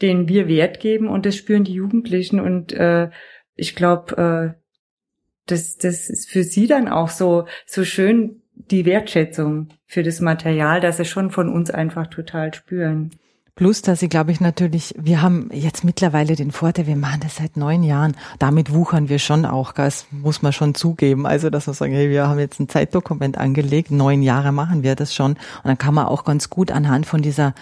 denen wir Wert geben und das spüren die Jugendlichen und äh, ich glaube, äh, das, das ist für sie dann auch so, so schön die Wertschätzung für das Material, dass sie schon von uns einfach total spüren. Plus, dass sie, glaube ich, natürlich, wir haben jetzt mittlerweile den Vorteil, wir machen das seit neun Jahren. Damit wuchern wir schon auch, das muss man schon zugeben. Also, dass wir sagen, hey, wir haben jetzt ein Zeitdokument angelegt, neun Jahre machen wir das schon. Und dann kann man auch ganz gut anhand von dieser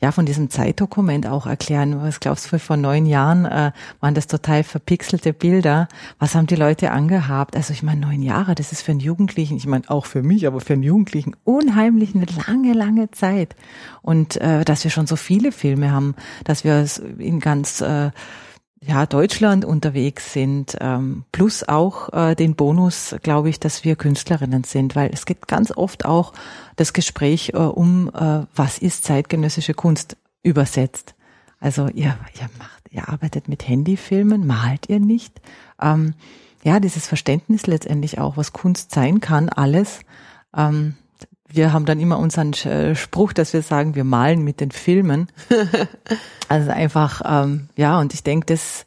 ja von diesem Zeitdokument auch erklären. Was glaubst du, vor neun Jahren äh, waren das total verpixelte Bilder? Was haben die Leute angehabt? Also ich meine, neun Jahre, das ist für einen Jugendlichen, ich meine auch für mich, aber für einen Jugendlichen unheimlich eine lange, lange Zeit. Und äh, dass wir schon so viele Filme haben, dass wir in ganz äh, ja, Deutschland unterwegs sind, ähm, plus auch äh, den Bonus, glaube ich, dass wir Künstlerinnen sind, weil es gibt ganz oft auch das Gespräch äh, um, äh, was ist zeitgenössische Kunst übersetzt. Also ihr, ihr macht, ihr arbeitet mit Handyfilmen, malt ihr nicht. Ähm, ja, dieses Verständnis letztendlich auch, was Kunst sein kann, alles. Ähm, wir haben dann immer unseren äh, Spruch, dass wir sagen, wir malen mit den Filmen. also einfach, ähm, ja, und ich denke, das,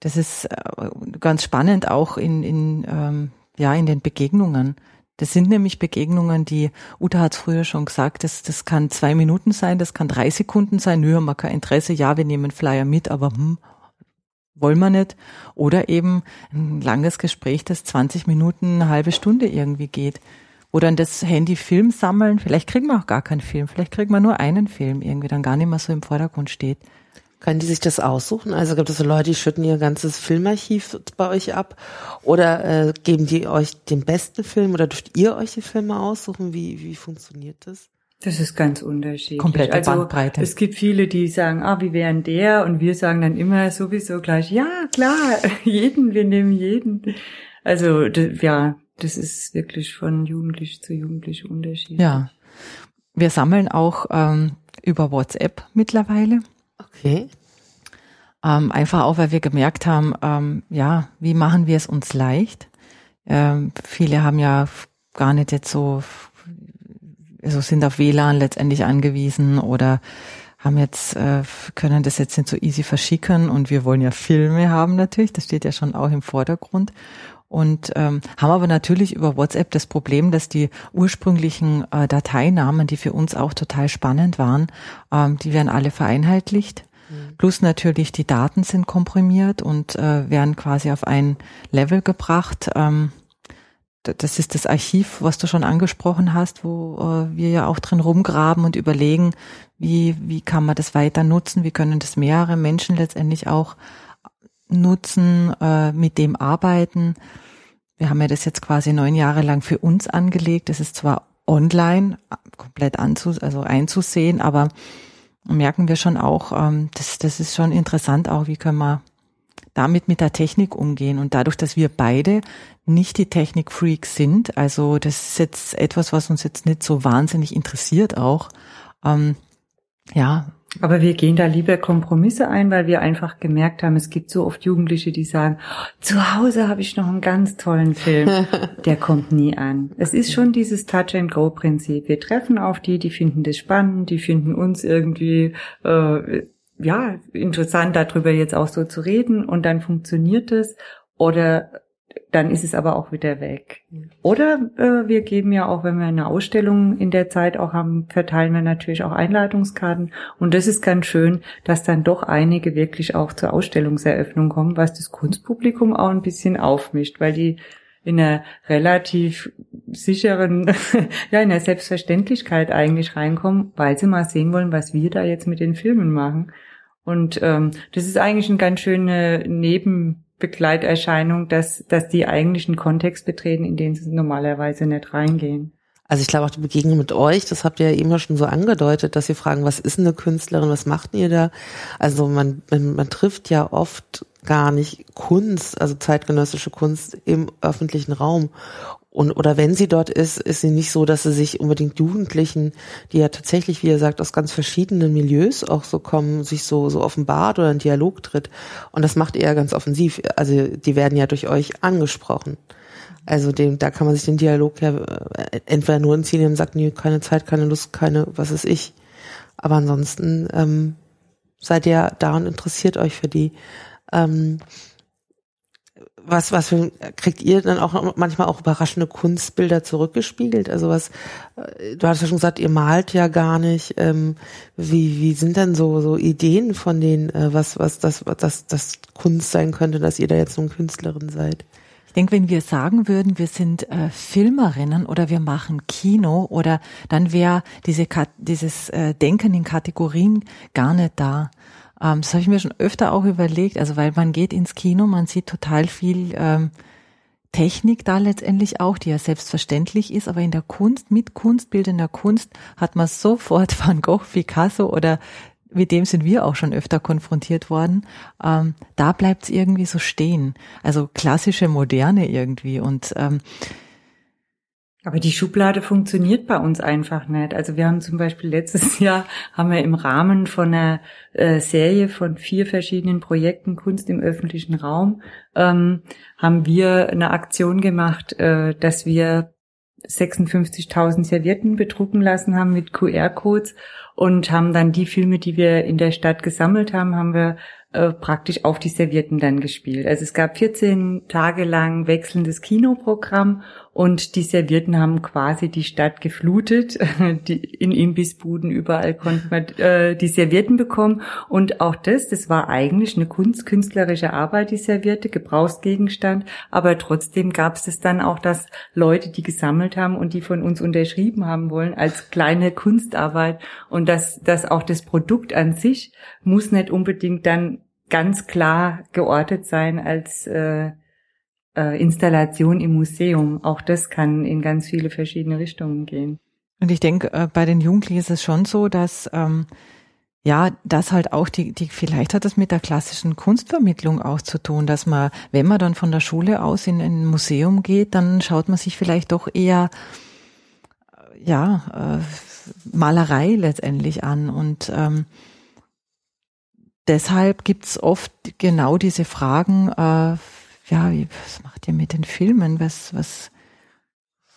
das ist äh, ganz spannend auch in, in, ähm, ja, in den Begegnungen. Das sind nämlich Begegnungen, die, Uta hat es früher schon gesagt, das, das kann zwei Minuten sein, das kann drei Sekunden sein, nö, haben wir kein Interesse, ja, wir nehmen Flyer mit, aber hm, wollen wir nicht. Oder eben ein langes Gespräch, das 20 Minuten, eine halbe Stunde irgendwie geht. Oder an das Handy Film sammeln. Vielleicht kriegen wir auch gar keinen Film. Vielleicht kriegen wir nur einen Film irgendwie, dann gar nicht mehr so im Vordergrund steht. Können die sich das aussuchen? Also gibt es so Leute, die schütten ihr ganzes Filmarchiv bei euch ab? Oder äh, geben die euch den besten Film oder dürft ihr euch die Filme aussuchen? Wie, wie funktioniert das? Das ist ganz unterschiedlich. Komplette also, Bandbreite. Es gibt viele, die sagen, ah, wie wären der? Und wir sagen dann immer sowieso gleich, ja, klar, jeden, wir nehmen jeden. Also, ja, das ist wirklich von Jugendlich zu Jugendlich unterschiedlich. Ja. Wir sammeln auch ähm, über WhatsApp mittlerweile. Okay. Ähm, einfach auch, weil wir gemerkt haben, ähm, ja, wie machen wir es uns leicht? Ähm, viele haben ja gar nicht jetzt so, also sind auf WLAN letztendlich angewiesen oder haben jetzt, äh, können das jetzt nicht so easy verschicken und wir wollen ja Filme haben natürlich, das steht ja schon auch im Vordergrund. Und ähm, haben aber natürlich über WhatsApp das Problem, dass die ursprünglichen äh, Dateinamen, die für uns auch total spannend waren, ähm, die werden alle vereinheitlicht. Mhm. Plus natürlich die Daten sind komprimiert und äh, werden quasi auf ein Level gebracht. Ähm, das ist das Archiv, was du schon angesprochen hast, wo äh, wir ja auch drin rumgraben und überlegen, wie, wie kann man das weiter nutzen, wie können das mehrere Menschen letztendlich auch nutzen, äh, mit dem arbeiten. Wir haben ja das jetzt quasi neun Jahre lang für uns angelegt. Das ist zwar online komplett anzu, also einzusehen, aber merken wir schon auch, ähm, das, das ist schon interessant auch, wie können wir damit mit der Technik umgehen. Und dadurch, dass wir beide nicht die Technik-Freaks sind, also das ist jetzt etwas, was uns jetzt nicht so wahnsinnig interessiert auch, ähm, ja. Aber wir gehen da lieber Kompromisse ein, weil wir einfach gemerkt haben, es gibt so oft Jugendliche, die sagen, zu Hause habe ich noch einen ganz tollen Film, der kommt nie an. Es ist schon dieses Touch-and-Go-Prinzip. Wir treffen auf die, die finden das spannend, die finden uns irgendwie äh, ja interessant, darüber jetzt auch so zu reden und dann funktioniert es. Oder dann ist es aber auch wieder weg. Oder äh, wir geben ja auch, wenn wir eine Ausstellung in der Zeit auch haben, verteilen wir natürlich auch Einladungskarten. Und das ist ganz schön, dass dann doch einige wirklich auch zur Ausstellungseröffnung kommen, was das Kunstpublikum auch ein bisschen aufmischt, weil die in einer relativ sicheren, ja, in der Selbstverständlichkeit eigentlich reinkommen, weil sie mal sehen wollen, was wir da jetzt mit den Filmen machen. Und ähm, das ist eigentlich eine ganz schöne Neben Begleiterscheinung, dass, dass die eigentlich einen Kontext betreten, in den sie normalerweise nicht reingehen. Also ich glaube auch die Begegnung mit euch, das habt ihr ja eben ja schon so angedeutet, dass sie fragen, was ist eine Künstlerin, was macht ihr da? Also man, man, man trifft ja oft gar nicht Kunst, also zeitgenössische Kunst im öffentlichen Raum. Und, oder wenn sie dort ist, ist sie nicht so, dass sie sich unbedingt Jugendlichen, die ja tatsächlich, wie ihr sagt, aus ganz verschiedenen Milieus auch so kommen, sich so, so offenbart oder in Dialog tritt. Und das macht ja ganz offensiv. Also, die werden ja durch euch angesprochen. Also, dem, da kann man sich den Dialog ja äh, entweder nur entziehen und sagt, nee, keine Zeit, keine Lust, keine, was ist ich. Aber ansonsten, ähm, seid ihr da und interessiert euch für die. Ähm, was, was für, kriegt ihr dann auch manchmal auch überraschende Kunstbilder zurückgespiegelt? Also was, äh, du hast ja schon gesagt, ihr malt ja gar nicht. Ähm, wie, wie sind denn so, so Ideen von denen, äh, was, was das, was das, das Kunst sein könnte, dass ihr da jetzt so eine Künstlerin seid? Ich denke, wenn wir sagen würden, wir sind äh, Filmerinnen oder wir machen Kino oder dann wäre diese, dieses äh, Denken in Kategorien gar nicht da. Ähm, das habe ich mir schon öfter auch überlegt, also weil man geht ins Kino, man sieht total viel ähm, Technik da letztendlich auch, die ja selbstverständlich ist, aber in der Kunst, mit kunstbildender Kunst hat man sofort Van Gogh, Picasso oder mit dem sind wir auch schon öfter konfrontiert worden. Ähm, da bleibt es irgendwie so stehen. Also klassische Moderne irgendwie. Und ähm, aber die Schublade funktioniert bei uns einfach nicht. Also wir haben zum Beispiel letztes Jahr haben wir im Rahmen von einer äh, Serie von vier verschiedenen Projekten Kunst im öffentlichen Raum ähm, haben wir eine Aktion gemacht, äh, dass wir 56.000 Servietten bedrucken lassen haben mit QR-Codes und haben dann die Filme, die wir in der Stadt gesammelt haben, haben wir äh, praktisch auf die Servietten dann gespielt. Also es gab 14 Tage lang wechselndes Kinoprogramm und die Servierten haben quasi die Stadt geflutet. Die, in Imbissbuden überall konnte man äh, die Servierten bekommen. Und auch das, das war eigentlich eine Kunst, künstlerische Arbeit, die Serviette, Gebrauchsgegenstand. Aber trotzdem gab es dann auch, dass Leute, die gesammelt haben und die von uns unterschrieben haben wollen, als kleine Kunstarbeit. Und dass, dass auch das Produkt an sich muss nicht unbedingt dann ganz klar geortet sein als äh, äh, Installation im Museum. Auch das kann in ganz viele verschiedene Richtungen gehen. Und ich denke, äh, bei den Jugendlichen ist es schon so, dass ähm, ja, das halt auch die, die, vielleicht hat das mit der klassischen Kunstvermittlung auch zu tun, dass man, wenn man dann von der Schule aus in ein Museum geht, dann schaut man sich vielleicht doch eher, äh, ja, äh, Malerei letztendlich an und ähm, deshalb gibt's oft genau diese Fragen, äh, ja, was macht ihr mit den Filmen? Was, was,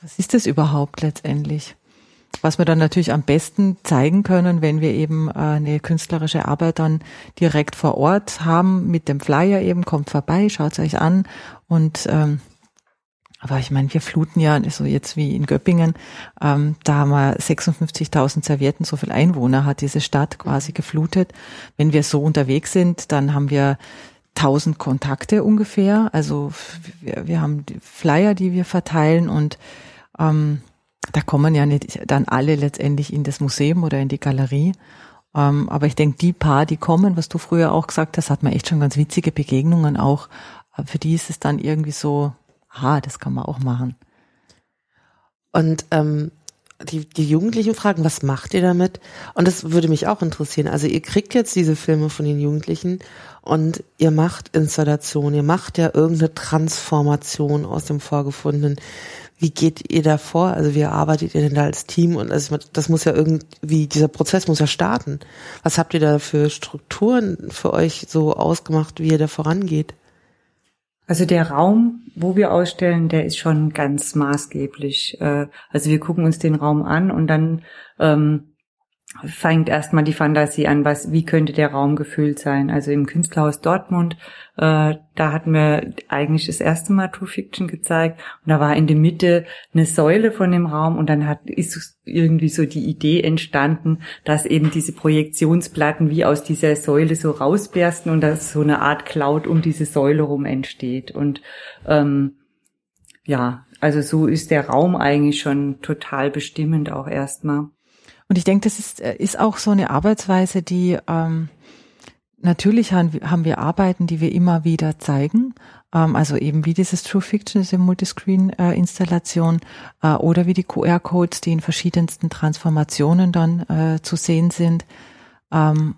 was ist das überhaupt letztendlich? Was wir dann natürlich am besten zeigen können, wenn wir eben äh, eine künstlerische Arbeit dann direkt vor Ort haben, mit dem Flyer eben, kommt vorbei, schaut euch an und ähm, Aber ich meine, wir fluten ja, so jetzt wie in Göppingen, ähm, da haben wir 56.000 Servietten, so viel Einwohner hat diese Stadt quasi geflutet. Wenn wir so unterwegs sind, dann haben wir 1000 Kontakte ungefähr. Also wir, wir haben Flyer, die wir verteilen und ähm, da kommen ja nicht dann alle letztendlich in das Museum oder in die Galerie. Ähm, aber ich denke, die paar, die kommen, was du früher auch gesagt hast, hat man echt schon ganz witzige Begegnungen auch. Für die ist es dann irgendwie so, aha, das kann man auch machen. Und ähm, die, die Jugendlichen fragen, was macht ihr damit? Und das würde mich auch interessieren. Also ihr kriegt jetzt diese Filme von den Jugendlichen und ihr macht Installation, ihr macht ja irgendeine Transformation aus dem Vorgefundenen. Wie geht ihr da vor? Also wie arbeitet ihr denn da als Team? Und also das muss ja irgendwie, dieser Prozess muss ja starten. Was habt ihr da für Strukturen für euch so ausgemacht, wie ihr da vorangeht? Also der Raum, wo wir ausstellen, der ist schon ganz maßgeblich. Äh, also wir gucken uns den Raum an und dann ähm, fängt erstmal die Fantasie an, was, wie könnte der Raum gefüllt sein. Also im Künstlerhaus Dortmund, äh, da hatten wir eigentlich das erste Mal True Fiction gezeigt und da war in der Mitte eine Säule von dem Raum und dann hat, ist irgendwie so die Idee entstanden, dass eben diese Projektionsplatten wie aus dieser Säule so rausbersten und dass so eine Art Cloud um diese Säule rum entsteht und ähm, ja, also so ist der Raum eigentlich schon total bestimmend auch erstmal. Und ich denke, das ist, äh, ist auch so eine Arbeitsweise, die ähm, natürlich haben, wir Arbeiten, die wir immer wieder zeigen. Ähm, also eben wie dieses True Fiction, diese Multiscreen-Installation äh, äh, oder wie die QR-Codes, die in verschiedensten Transformationen dann äh, zu sehen sind. Ähm,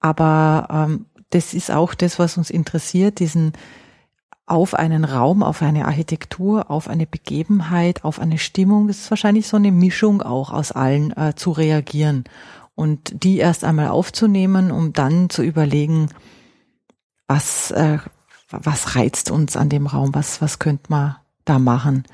aber ähm, das ist auch das, was uns interessiert, diesen auf einen Raum, auf eine Architektur, auf eine Begebenheit, auf eine Stimmung. Das ist wahrscheinlich so eine Mischung auch aus allen äh, zu reagieren und die erst einmal aufzunehmen, um dann zu überlegen, was, äh, was reizt uns an dem Raum, was, was könnte man da machen.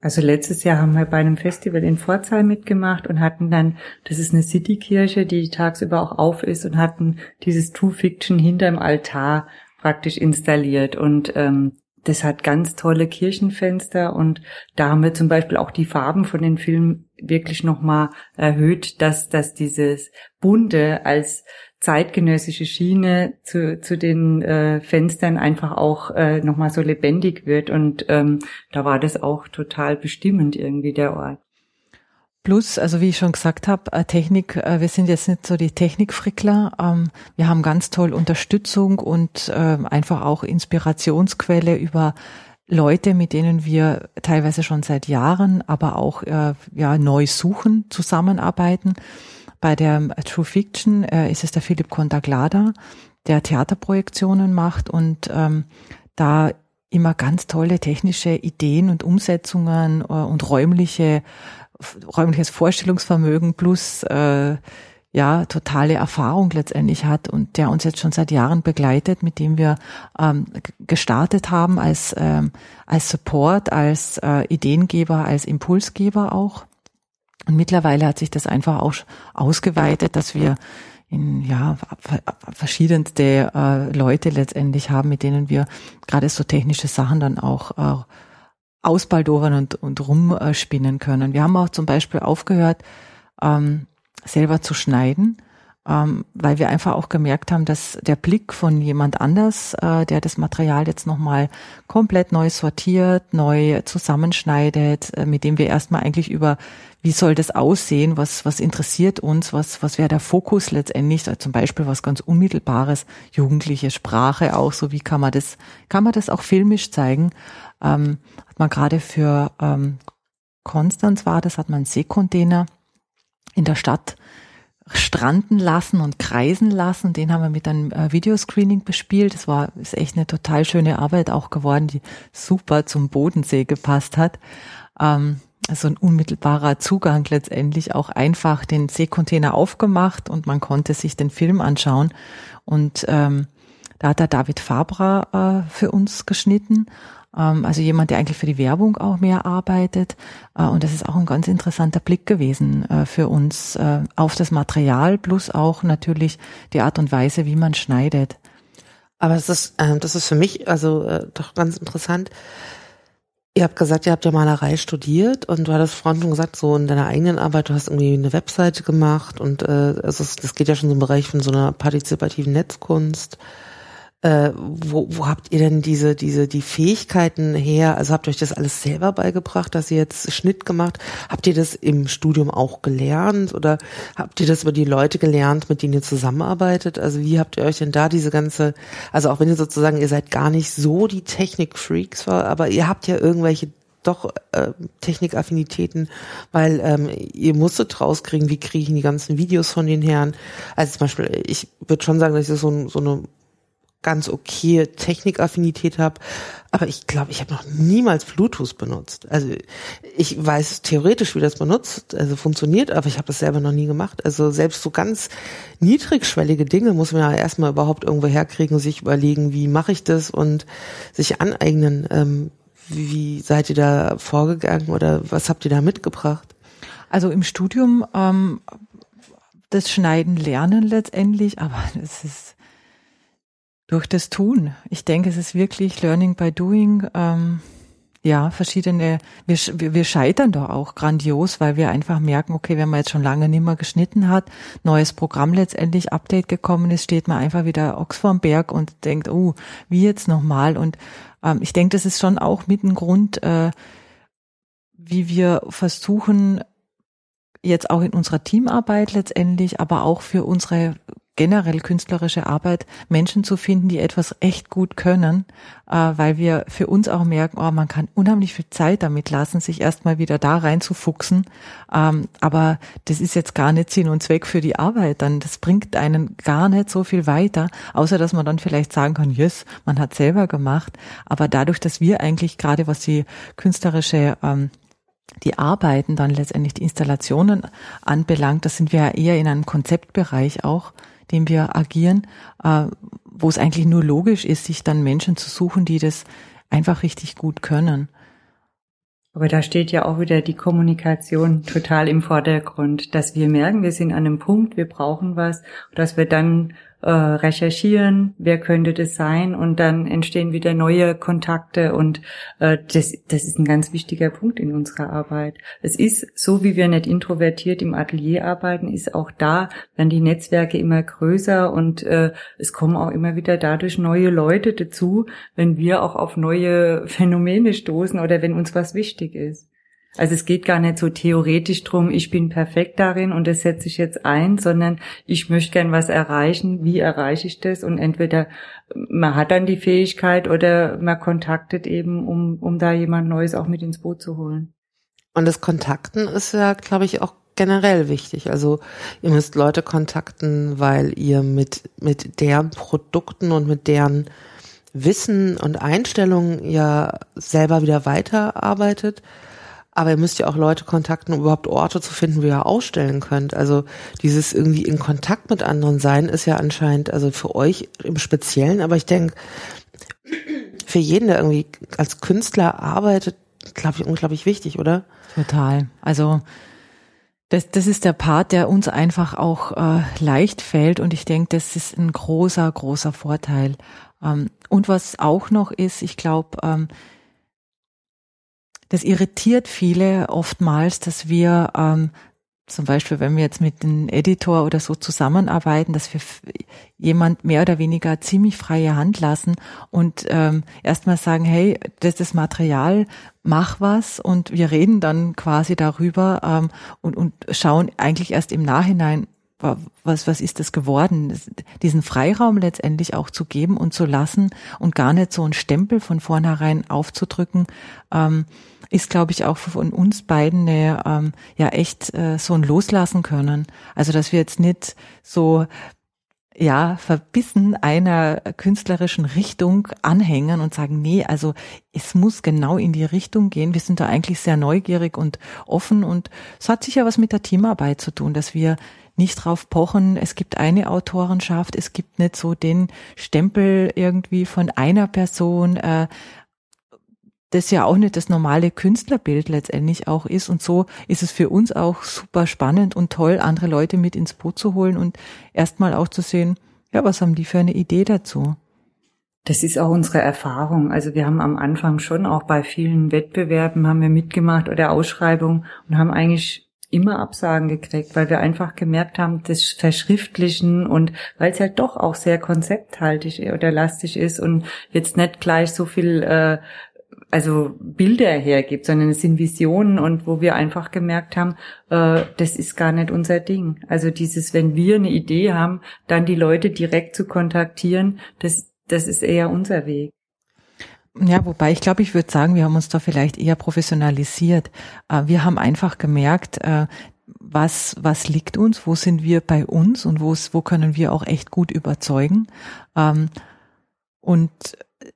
Also letztes Jahr haben wir bei einem Festival in Pforzheim mitgemacht und hatten dann, das ist eine Citykirche, die tagsüber auch auf ist und hatten dieses True Fiction hinterm Altar praktisch installiert. Und ähm, das hat ganz tolle Kirchenfenster. Und da haben wir zum Beispiel auch die Farben von den Filmen wirklich nochmal erhöht, dass, dass dieses Bunte als zeitgenössische Schiene zu, zu den äh, Fenstern einfach auch äh, nochmal so lebendig wird. Und ähm, da war das auch total bestimmend irgendwie der Ort. Plus, also wie ich schon gesagt habe, äh, Technik, äh, wir sind jetzt nicht so die Technikfrickler. Ähm, wir haben ganz toll Unterstützung und ähm, einfach auch Inspirationsquelle über Leute, mit denen wir teilweise schon seit Jahren, aber auch äh, ja neu suchen, zusammenarbeiten. Bei der True Fiction ist es der Philipp Contaglada, der Theaterprojektionen macht und ähm, da immer ganz tolle technische Ideen und Umsetzungen und räumliche räumliches Vorstellungsvermögen plus äh, ja totale Erfahrung letztendlich hat und der uns jetzt schon seit Jahren begleitet, mit dem wir ähm, gestartet haben als ähm, als Support, als äh, Ideengeber, als Impulsgeber auch. Und mittlerweile hat sich das einfach auch ausgeweitet, dass wir in ja verschiedenste äh, Leute letztendlich haben, mit denen wir gerade so technische Sachen dann auch äh, ausbaldowern und, und rumspinnen können. Wir haben auch zum Beispiel aufgehört, ähm, selber zu schneiden, ähm, weil wir einfach auch gemerkt haben, dass der Blick von jemand anders, äh, der das Material jetzt nochmal komplett neu sortiert, neu zusammenschneidet, äh, mit dem wir erstmal eigentlich über, wie soll das aussehen, was, was interessiert uns, was, was wäre der Fokus letztendlich, also zum Beispiel was ganz Unmittelbares, jugendliche Sprache auch, so wie kann man das, kann man das auch filmisch zeigen, ähm, hat man gerade für ähm, Konstanz war das, hat man Seekontainer in der Stadt stranden lassen und kreisen lassen. Den haben wir mit einem äh, Videoscreening bespielt. Das war ist echt eine total schöne Arbeit auch geworden, die super zum Bodensee gepasst hat. Ähm, also ein unmittelbarer Zugang letztendlich auch einfach den Seekontainer aufgemacht und man konnte sich den Film anschauen. Und ähm, da hat der David Fabra äh, für uns geschnitten also jemand, der eigentlich für die Werbung auch mehr arbeitet. Äh, und das ist auch ein ganz interessanter Blick gewesen äh, für uns äh, auf das Material plus auch natürlich die Art und Weise, wie man schneidet. Aber es ist, äh, das ist für mich also doch ganz interessant. Ihr habt gesagt, ihr habt ja Malerei studiert und du hattest vorhin schon gesagt, so in deiner eigenen Arbeit, du hast irgendwie eine Webseite gemacht und äh, also das geht ja schon so im Bereich von so einer partizipativen Netzkunst. Äh, wo, wo habt ihr denn diese, diese, die Fähigkeiten her? Also habt ihr euch das alles selber beigebracht, dass ihr jetzt Schnitt gemacht? Habt ihr das im Studium auch gelernt oder habt ihr das über die Leute gelernt, mit denen ihr zusammenarbeitet? Also wie habt ihr euch denn da diese ganze, also auch wenn ihr sozusagen, ihr seid gar nicht so die Technik-Freaks, aber ihr habt ja irgendwelche doch äh, Technikaffinitäten, weil ähm, ihr musstet rauskriegen, wie kriege ich die ganzen Videos von den Herren. Also zum Beispiel, ich würde schon sagen, dass ich so, so eine ganz okay Technikaffinität habe, aber ich glaube, ich habe noch niemals Bluetooth benutzt. Also ich weiß theoretisch, wie das benutzt, also funktioniert, aber ich habe das selber noch nie gemacht. Also selbst so ganz niedrigschwellige Dinge muss man ja erstmal überhaupt irgendwo herkriegen, sich überlegen, wie mache ich das und sich aneignen. Ähm, wie, seid ihr da vorgegangen oder was habt ihr da mitgebracht? Also im Studium ähm, das Schneiden lernen letztendlich, aber es ist durch das Tun. Ich denke, es ist wirklich Learning by Doing. Ähm, ja, verschiedene, wir, wir scheitern da auch grandios, weil wir einfach merken, okay, wenn man jetzt schon lange nicht mehr geschnitten hat, neues Programm letztendlich, Update gekommen ist, steht man einfach wieder Ochs vorm Berg und denkt, oh, wie jetzt nochmal? Und ähm, ich denke, das ist schon auch mit ein Grund, äh, wie wir versuchen, jetzt auch in unserer Teamarbeit letztendlich, aber auch für unsere generell künstlerische Arbeit Menschen zu finden, die etwas echt gut können, äh, weil wir für uns auch merken, oh, man kann unheimlich viel Zeit damit lassen, sich erstmal wieder da reinzufuchsen. Ähm, aber das ist jetzt gar nicht Sinn und Zweck für die Arbeit. Dann das bringt einen gar nicht so viel weiter, außer dass man dann vielleicht sagen kann, yes, man hat selber gemacht. Aber dadurch, dass wir eigentlich gerade was die künstlerische ähm, die Arbeiten dann letztendlich die Installationen anbelangt, das sind wir ja eher in einem Konzeptbereich auch dem wir agieren, äh, wo es eigentlich nur logisch ist, sich dann Menschen zu suchen, die das einfach richtig gut können. Aber da steht ja auch wieder die Kommunikation total im Vordergrund, dass wir merken, wir sind an einem Punkt, wir brauchen was, dass wir dann äh, recherchieren, wer könnte das sein und dann entstehen wieder neue Kontakte und äh, das, das ist ein ganz wichtiger Punkt in unserer Arbeit. Es ist so, wie wir nicht introvertiert im Atelier arbeiten, ist auch da werden die Netzwerke immer größer und äh, es kommen auch immer wieder dadurch neue Leute dazu, wenn wir auch auf neue Phänomene stoßen oder wenn uns was wichtig ist. Also es geht gar nicht so theoretisch drum, ich bin perfekt darin und das setze ich jetzt ein, sondern ich möchte gern was erreichen. Wie erreiche ich das? Und entweder man hat dann die Fähigkeit oder man kontaktet eben, um, um da jemand Neues auch mit ins Boot zu holen. Und das Kontakten ist ja, glaube ich, auch generell wichtig. Also ihr müsst Leute kontakten, weil ihr mit, mit deren Produkten und mit deren Wissen und Einstellungen ja selber wieder weiterarbeitet. Aber ihr müsst ja auch Leute kontakten, um überhaupt Orte zu finden, wo ihr ausstellen könnt. Also dieses irgendwie in Kontakt mit anderen sein ist ja anscheinend, also für euch im Speziellen, aber ich denke, für jeden, der irgendwie als Künstler arbeitet, glaube ich, unglaublich wichtig, oder? Total. Also das, das ist der Part, der uns einfach auch äh, leicht fällt und ich denke, das ist ein großer, großer Vorteil. Ähm, und was auch noch ist, ich glaube, ähm, das irritiert viele oftmals, dass wir ähm, zum Beispiel, wenn wir jetzt mit dem Editor oder so zusammenarbeiten, dass wir jemand mehr oder weniger ziemlich freie Hand lassen und ähm, erstmal sagen, hey, das ist das Material, mach was und wir reden dann quasi darüber ähm, und, und schauen eigentlich erst im Nachhinein, was, was ist das geworden? Diesen Freiraum letztendlich auch zu geben und zu lassen und gar nicht so einen Stempel von vornherein aufzudrücken, ähm, ist, glaube ich, auch von uns beiden eine, ähm, ja echt äh, so ein Loslassen können. Also dass wir jetzt nicht so ja, verbissen einer künstlerischen Richtung anhängen und sagen, nee, also es muss genau in die Richtung gehen. Wir sind da eigentlich sehr neugierig und offen und es hat sicher was mit der Teamarbeit zu tun, dass wir nicht drauf pochen, es gibt eine Autorenschaft, es gibt nicht so den Stempel irgendwie von einer Person, äh, das ja auch nicht das normale Künstlerbild letztendlich auch ist. Und so ist es für uns auch super spannend und toll, andere Leute mit ins Boot zu holen und erstmal auch zu sehen, ja, was haben die für eine Idee dazu? Das ist auch unsere Erfahrung. Also wir haben am Anfang schon auch bei vielen Wettbewerben haben wir mitgemacht oder Ausschreibungen und haben eigentlich immer Absagen gekriegt, weil wir einfach gemerkt haben, das Verschriftlichen und weil es halt doch auch sehr konzepthaltig oder lastig ist und jetzt nicht gleich so viel äh, also Bilder hergibt, sondern es sind Visionen und wo wir einfach gemerkt haben, äh, das ist gar nicht unser Ding. Also dieses, wenn wir eine Idee haben, dann die Leute direkt zu kontaktieren, das, das ist eher unser Weg. Ja, wobei ich glaube, ich würde sagen, wir haben uns da vielleicht eher professionalisiert. Äh, wir haben einfach gemerkt, äh, was, was liegt uns, wo sind wir bei uns und wo, wo können wir auch echt gut überzeugen. Ähm, und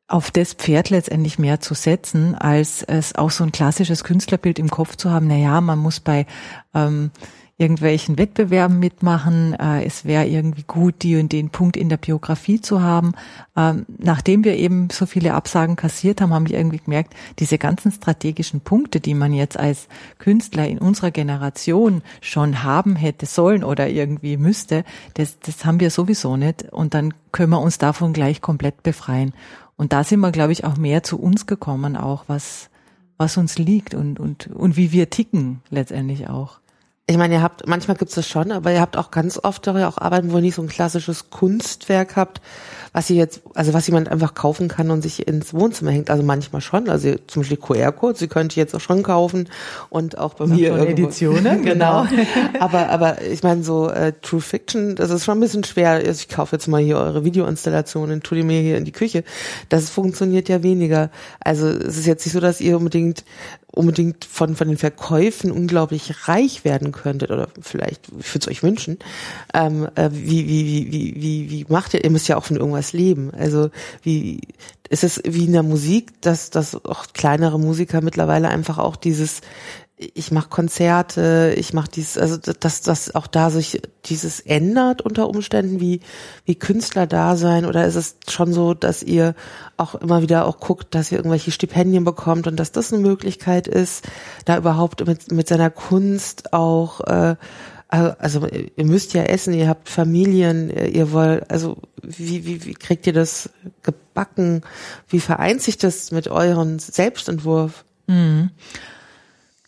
auf das Pferd letztendlich mehr zu setzen, als es auch so ein klassisches Künstlerbild im Kopf zu haben, na ja, man muss bei ähm, irgendwelchen Wettbewerben mitmachen, äh, es wäre irgendwie gut, die und den Punkt in der Biografie zu haben. Ähm, nachdem wir eben so viele Absagen kassiert haben, haben wir irgendwie gemerkt, diese ganzen strategischen Punkte, die man jetzt als Künstler in unserer Generation schon haben hätte sollen oder irgendwie müsste, das, das haben wir sowieso nicht. Und dann können wir uns davon gleich komplett befreien. Und da sind wir, glaube ich, auch mehr zu uns gekommen, auch was, was uns liegt und, und, und wie wir ticken letztendlich auch. Ich meine, ihr habt, manchmal gibt es das schon, aber ihr habt auch ganz oft auch Arbeiten, wo ihr nicht so ein klassisches Kunstwerk habt, was ihr jetzt, also was jemand einfach kaufen kann und sich ins Wohnzimmer hängt. Also manchmal schon. Also zum Beispiel QR-Code, sie könnte jetzt auch schon kaufen und auch bei mir. Editionen, genau. aber, aber ich meine, so äh, True Fiction, das ist schon ein bisschen schwer. Also ich kaufe jetzt mal hier eure Videoinstallationen, tu die mir hier in die Küche. Das funktioniert ja weniger. Also es ist jetzt nicht so, dass ihr unbedingt unbedingt von, von den Verkäufen unglaublich reich werden könntet oder vielleicht, ich würde es euch wünschen, ähm, äh, wie, wie, wie, wie, wie, wie macht ihr, ihr müsst ja auch von irgendwas leben. Also wie ist es wie in der Musik, dass, dass auch kleinere Musiker mittlerweile einfach auch dieses ich mache Konzerte, ich mache dieses, also dass das auch da sich dieses ändert unter Umständen, wie wie Künstler da sein oder ist es schon so, dass ihr auch immer wieder auch guckt, dass ihr irgendwelche Stipendien bekommt und dass das eine Möglichkeit ist, da überhaupt mit mit seiner Kunst auch äh, also ihr müsst ja essen, ihr habt Familien, ihr wollt, also wie, wie, wie kriegt ihr das gebacken? Wie vereint sich das mit euren Selbstentwurf? Mhm.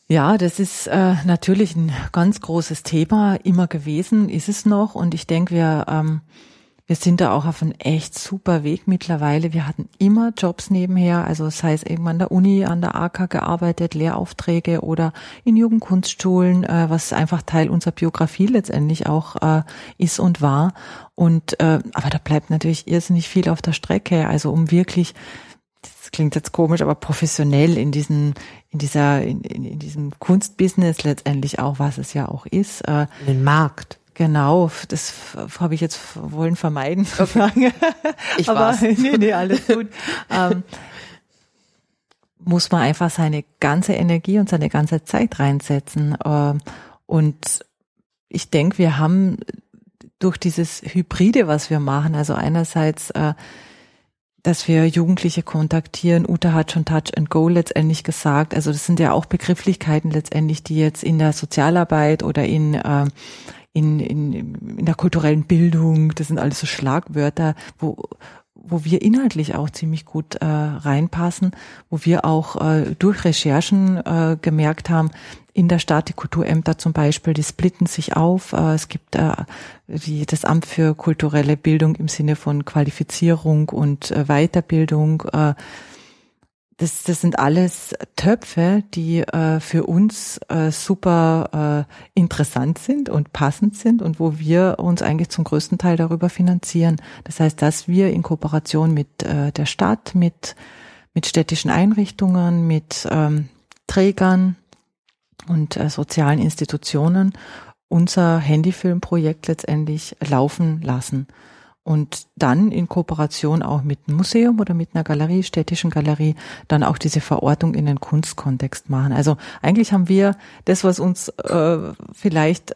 Ja, das ist äh, natürlich ein ganz großes Thema immer gewesen, ist es noch. Und ich denke, wir, ähm, wir sind da auch auf einem echt super Weg mittlerweile. Wir hatten immer Jobs nebenher, also sei es eben an der Uni, an der AK gearbeitet, Lehraufträge oder in Jugendkunstschulen, äh, was einfach Teil unserer Biografie letztendlich auch äh, ist und war. Und äh, aber da bleibt natürlich irrsinnig viel auf der Strecke. Also um wirklich das klingt jetzt komisch, aber professionell in diesen, in dieser, in, in, in diesem Kunstbusiness letztendlich auch, was es ja auch ist. Äh, den Markt. Genau, das habe ich jetzt wollen vermeiden sagen. Ich aber nee, nee, alles gut. ähm, muss man einfach seine ganze Energie und seine ganze Zeit reinsetzen. Äh, und ich denke, wir haben durch dieses Hybride, was wir machen, also einerseits äh, dass wir Jugendliche kontaktieren. Uta hat schon Touch and Go letztendlich gesagt. Also das sind ja auch Begrifflichkeiten letztendlich, die jetzt in der Sozialarbeit oder in, äh, in, in, in der kulturellen Bildung, das sind alles so Schlagwörter, wo, wo wir inhaltlich auch ziemlich gut äh, reinpassen, wo wir auch äh, durch Recherchen äh, gemerkt haben, in der Stadt, die Kulturämter zum Beispiel, die splitten sich auf. Äh, es gibt äh, die, das Amt für kulturelle Bildung im Sinne von Qualifizierung und äh, Weiterbildung. Äh, das, das sind alles Töpfe, die äh, für uns äh, super äh, interessant sind und passend sind und wo wir uns eigentlich zum größten Teil darüber finanzieren. Das heißt, dass wir in Kooperation mit äh, der Stadt, mit, mit städtischen Einrichtungen, mit ähm, Trägern und äh, sozialen Institutionen unser Handyfilmprojekt letztendlich laufen lassen und dann in Kooperation auch mit einem Museum oder mit einer Galerie, städtischen Galerie, dann auch diese Verortung in den Kunstkontext machen. Also eigentlich haben wir das, was uns äh, vielleicht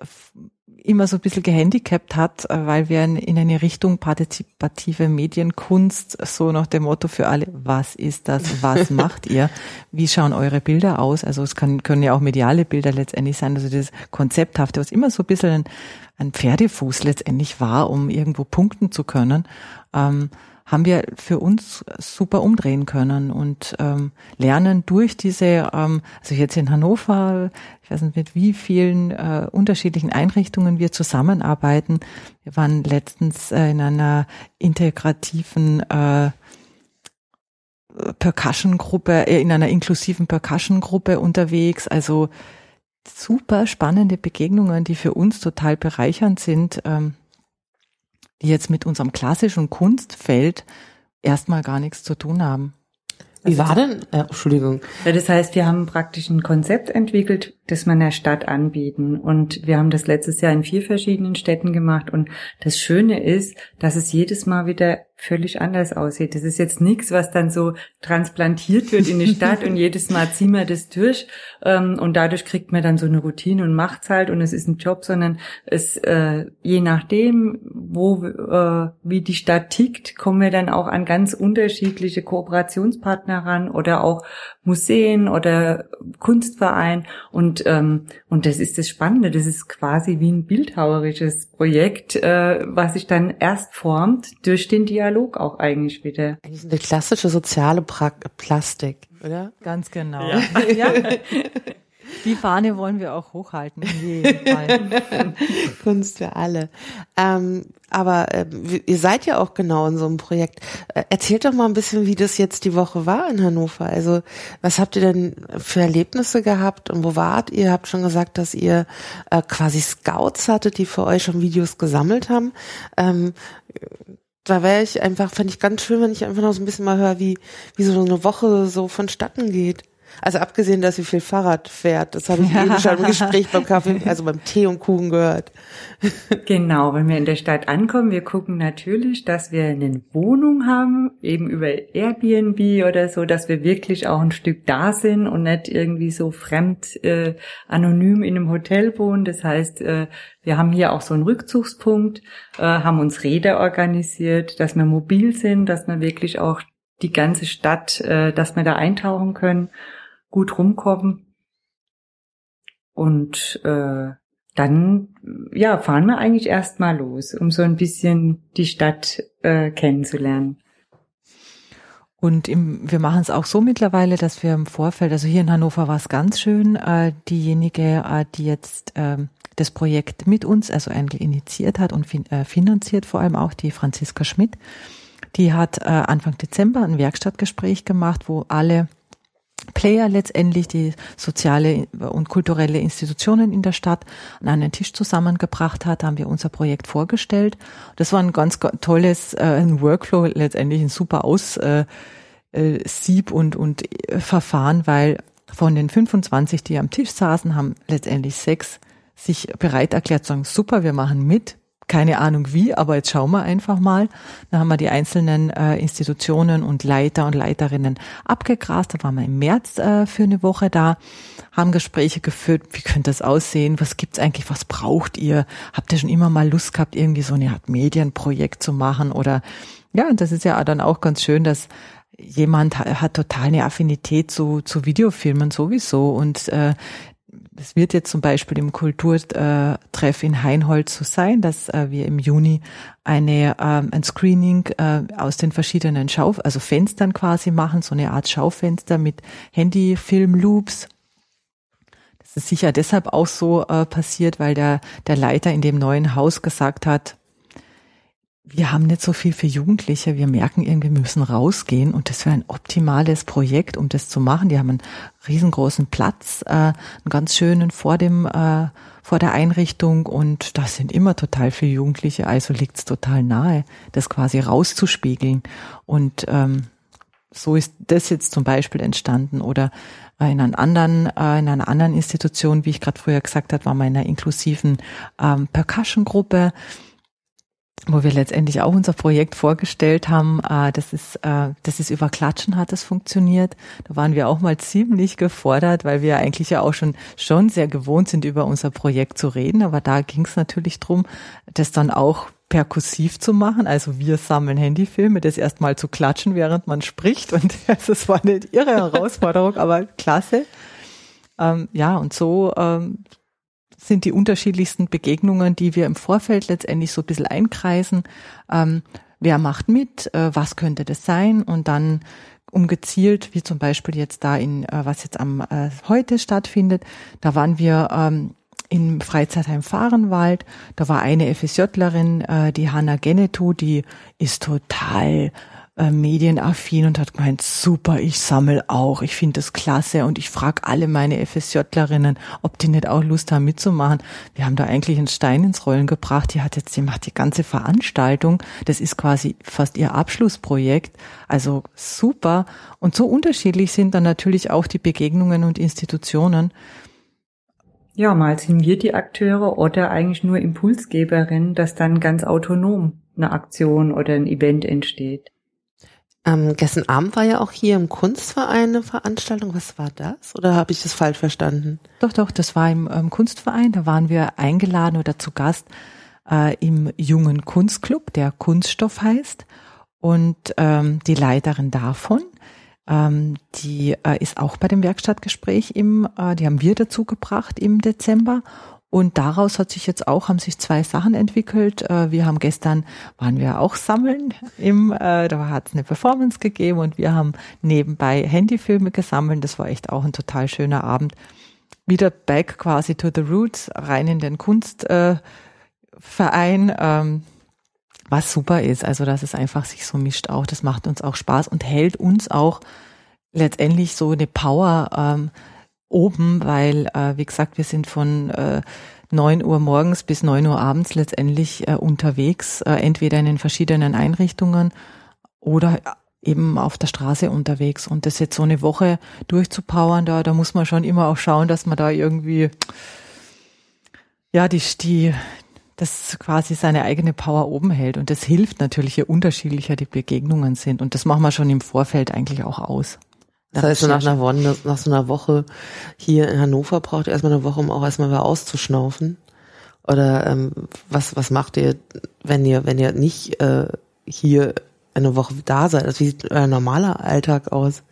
immer so ein bisschen gehandicapt hat, äh, weil wir in eine Richtung partizipative Medienkunst, so nach dem Motto für alle, was ist das, was macht ihr, wie schauen eure Bilder aus, also es kann, können ja auch mediale Bilder letztendlich sein, also das Konzepthafte, was immer so ein bisschen ein, ein Pferdefuß letztendlich war, um irgendwo punkten zu können, ähm, haben wir für uns super umdrehen können und ähm, lernen durch diese, ähm, also jetzt in Hannover, ich weiß nicht mit wie vielen äh, unterschiedlichen Einrichtungen wir zusammenarbeiten. Wir waren letztens äh, in einer integrativen äh, Percussion-Gruppe, äh, in einer inklusiven Percussion-Gruppe unterwegs. Also super spannende Begegnungen, die für uns total bereichernd sind. Ähm, die jetzt mit unserem klassischen Kunstfeld erstmal gar nichts zu tun haben. Wie war denn, äh, Entschuldigung. Ja, das heißt, wir haben praktisch ein Konzept entwickelt, das in der Stadt anbieten. Und wir haben das letztes Jahr in vier verschiedenen Städten gemacht. Und das Schöne ist, dass es jedes Mal wieder völlig anders aussieht. Das ist jetzt nichts, was dann so transplantiert wird in die Stadt und jedes Mal ziehen wir das durch ähm, und dadurch kriegt man dann so eine Routine und macht's halt und es ist ein Job, sondern es äh, je nachdem, wo äh, wie die Stadt tickt, kommen wir dann auch an ganz unterschiedliche Kooperationspartner ran oder auch Museen oder Kunstverein und ähm, und das ist das Spannende. Das ist quasi wie ein bildhauerisches Projekt, äh, was sich dann erst formt durch den Dialog auch eigentlich wieder. Eigentlich eine klassische soziale pra Plastik, oder? Ganz genau. Ja. ja. Die Fahne wollen wir auch hochhalten. Kunst für alle. Ähm, aber äh, ihr seid ja auch genau in so einem Projekt. Äh, erzählt doch mal ein bisschen, wie das jetzt die Woche war in Hannover. Also was habt ihr denn für Erlebnisse gehabt und wo wart ihr? Habt schon gesagt, dass ihr äh, quasi Scouts hattet, die für euch schon Videos gesammelt haben. Ähm, da wäre ich einfach, fände ich ganz schön, wenn ich einfach noch so ein bisschen mal höre, wie, wie so eine Woche so vonstatten geht. Also abgesehen, dass sie viel Fahrrad fährt, das habe ich eben schon im Gespräch beim Kaffee, also beim Tee und Kuchen gehört. Genau, wenn wir in der Stadt ankommen, wir gucken natürlich, dass wir eine Wohnung haben, eben über Airbnb oder so, dass wir wirklich auch ein Stück da sind und nicht irgendwie so fremd äh, anonym in einem Hotel wohnen. Das heißt, äh, wir haben hier auch so einen Rückzugspunkt, äh, haben uns Räder organisiert, dass wir mobil sind, dass wir wirklich auch die ganze Stadt, äh, dass wir da eintauchen können gut rumkommen. Und äh, dann ja, fahren wir eigentlich erstmal los, um so ein bisschen die Stadt äh, kennenzulernen. Und im, wir machen es auch so mittlerweile, dass wir im Vorfeld, also hier in Hannover war es ganz schön, äh, diejenige, äh, die jetzt äh, das Projekt mit uns, also eigentlich initiiert hat und fin äh, finanziert vor allem auch, die Franziska Schmidt, die hat äh, Anfang Dezember ein Werkstattgespräch gemacht, wo alle Player letztendlich, die soziale und kulturelle Institutionen in der Stadt an einen Tisch zusammengebracht hat, haben wir unser Projekt vorgestellt. Das war ein ganz tolles äh, ein Workflow, letztendlich ein super Aus äh, äh, und, und äh, Verfahren, weil von den 25, die am Tisch saßen, haben letztendlich sechs sich bereit erklärt, sagen, super, wir machen mit, keine Ahnung wie, aber jetzt schauen wir einfach mal. Da haben wir die einzelnen äh, Institutionen und Leiter und Leiterinnen abgegrast. Da waren wir im März äh, für eine Woche da, haben Gespräche geführt. Wie könnte das aussehen? Was gibt's eigentlich? Was braucht ihr? Habt ihr schon immer mal Lust gehabt, irgendwie so eine Art Medienprojekt zu machen? Oder ja, und das ist ja dann auch ganz schön, dass jemand hat, hat total eine Affinität zu, zu Videofilmen sowieso und äh, es wird jetzt zum Beispiel im Kulturtreff in Heinholz so sein, dass äh, wir im Juni eine, ähm, ein Screening äh, aus den verschiedenen Schau, also Fenstern quasi machen, so eine Art Schaufenster mit Handyfilm-Loops. Das ist sicher deshalb auch so äh, passiert, weil der, der Leiter in dem neuen Haus gesagt hat, wir haben nicht so viel für Jugendliche. Wir merken irgendwie, wir müssen rausgehen und das wäre ein optimales Projekt, um das zu machen. Die haben einen riesengroßen Platz, äh, einen ganz schönen vor dem äh, vor der Einrichtung und da sind immer total viele Jugendliche. Also liegt es total nahe, das quasi rauszuspiegeln. Und ähm, so ist das jetzt zum Beispiel entstanden oder äh, in einer anderen, äh, in einer anderen Institution, wie ich gerade früher gesagt habe, war wir inklusiven ähm, Percussion-Gruppe wo wir letztendlich auch unser Projekt vorgestellt haben. Äh, das ist, äh, das ist über Klatschen hat es funktioniert. Da waren wir auch mal ziemlich gefordert, weil wir eigentlich ja auch schon, schon sehr gewohnt sind, über unser Projekt zu reden. Aber da ging es natürlich drum, das dann auch perkussiv zu machen. Also wir sammeln Handyfilme, das erstmal zu klatschen, während man spricht. Und das war eine irre Herausforderung, aber klasse. Ähm, ja, und so ähm, sind die unterschiedlichsten Begegnungen, die wir im Vorfeld letztendlich so ein bisschen einkreisen. Ähm, wer macht mit, äh, was könnte das sein und dann um gezielt, wie zum Beispiel jetzt da in, äh, was jetzt am äh, heute stattfindet, da waren wir ähm, im Freizeitheim Fahrenwald. Da war eine FSJlerin, äh, die Hanna Genetu, die ist total äh, medienaffin und hat gemeint, super, ich sammel auch, ich finde das klasse und ich frage alle meine FSJlerinnen, ob die nicht auch Lust haben mitzumachen. Wir haben da eigentlich einen Stein ins Rollen gebracht. Die hat jetzt, die macht die ganze Veranstaltung. Das ist quasi fast ihr Abschlussprojekt. Also super. Und so unterschiedlich sind dann natürlich auch die Begegnungen und Institutionen. Ja, mal sind wir die Akteure oder eigentlich nur Impulsgeberin, dass dann ganz autonom eine Aktion oder ein Event entsteht. Ähm, gestern Abend war ja auch hier im Kunstverein eine Veranstaltung. Was war das? Oder habe ich das falsch verstanden? Doch, doch, das war im ähm, Kunstverein. Da waren wir eingeladen oder zu Gast äh, im jungen Kunstclub, der Kunststoff heißt. Und ähm, die Leiterin davon ähm, die äh, ist auch bei dem Werkstattgespräch im, äh, die haben wir dazu gebracht im Dezember. Und daraus hat sich jetzt auch, haben sich zwei Sachen entwickelt. Äh, wir haben gestern, waren wir auch sammeln im, äh, da hat es eine Performance gegeben und wir haben nebenbei Handyfilme gesammelt. Das war echt auch ein total schöner Abend. Wieder back quasi to the roots, rein in den Kunstverein. Äh, ähm, was super ist. Also, dass es einfach sich so mischt auch. Das macht uns auch Spaß und hält uns auch letztendlich so eine Power ähm, oben, weil, äh, wie gesagt, wir sind von äh, 9 Uhr morgens bis 9 Uhr abends letztendlich äh, unterwegs, äh, entweder in den verschiedenen Einrichtungen oder eben auf der Straße unterwegs. Und das jetzt so eine Woche durchzupowern, da, da muss man schon immer auch schauen, dass man da irgendwie ja, die, die, das quasi seine eigene Power oben hält. Und das hilft natürlich, je unterschiedlicher die Begegnungen sind. Und das machen wir schon im Vorfeld eigentlich auch aus. Das heißt, so nach, einer Woche, nach so einer Woche hier in Hannover braucht ihr erstmal eine Woche, um auch erstmal wieder auszuschnaufen. Oder ähm, was, was macht ihr, wenn ihr, wenn ihr nicht äh, hier eine Woche da seid? Also wie sieht euer normaler Alltag aus?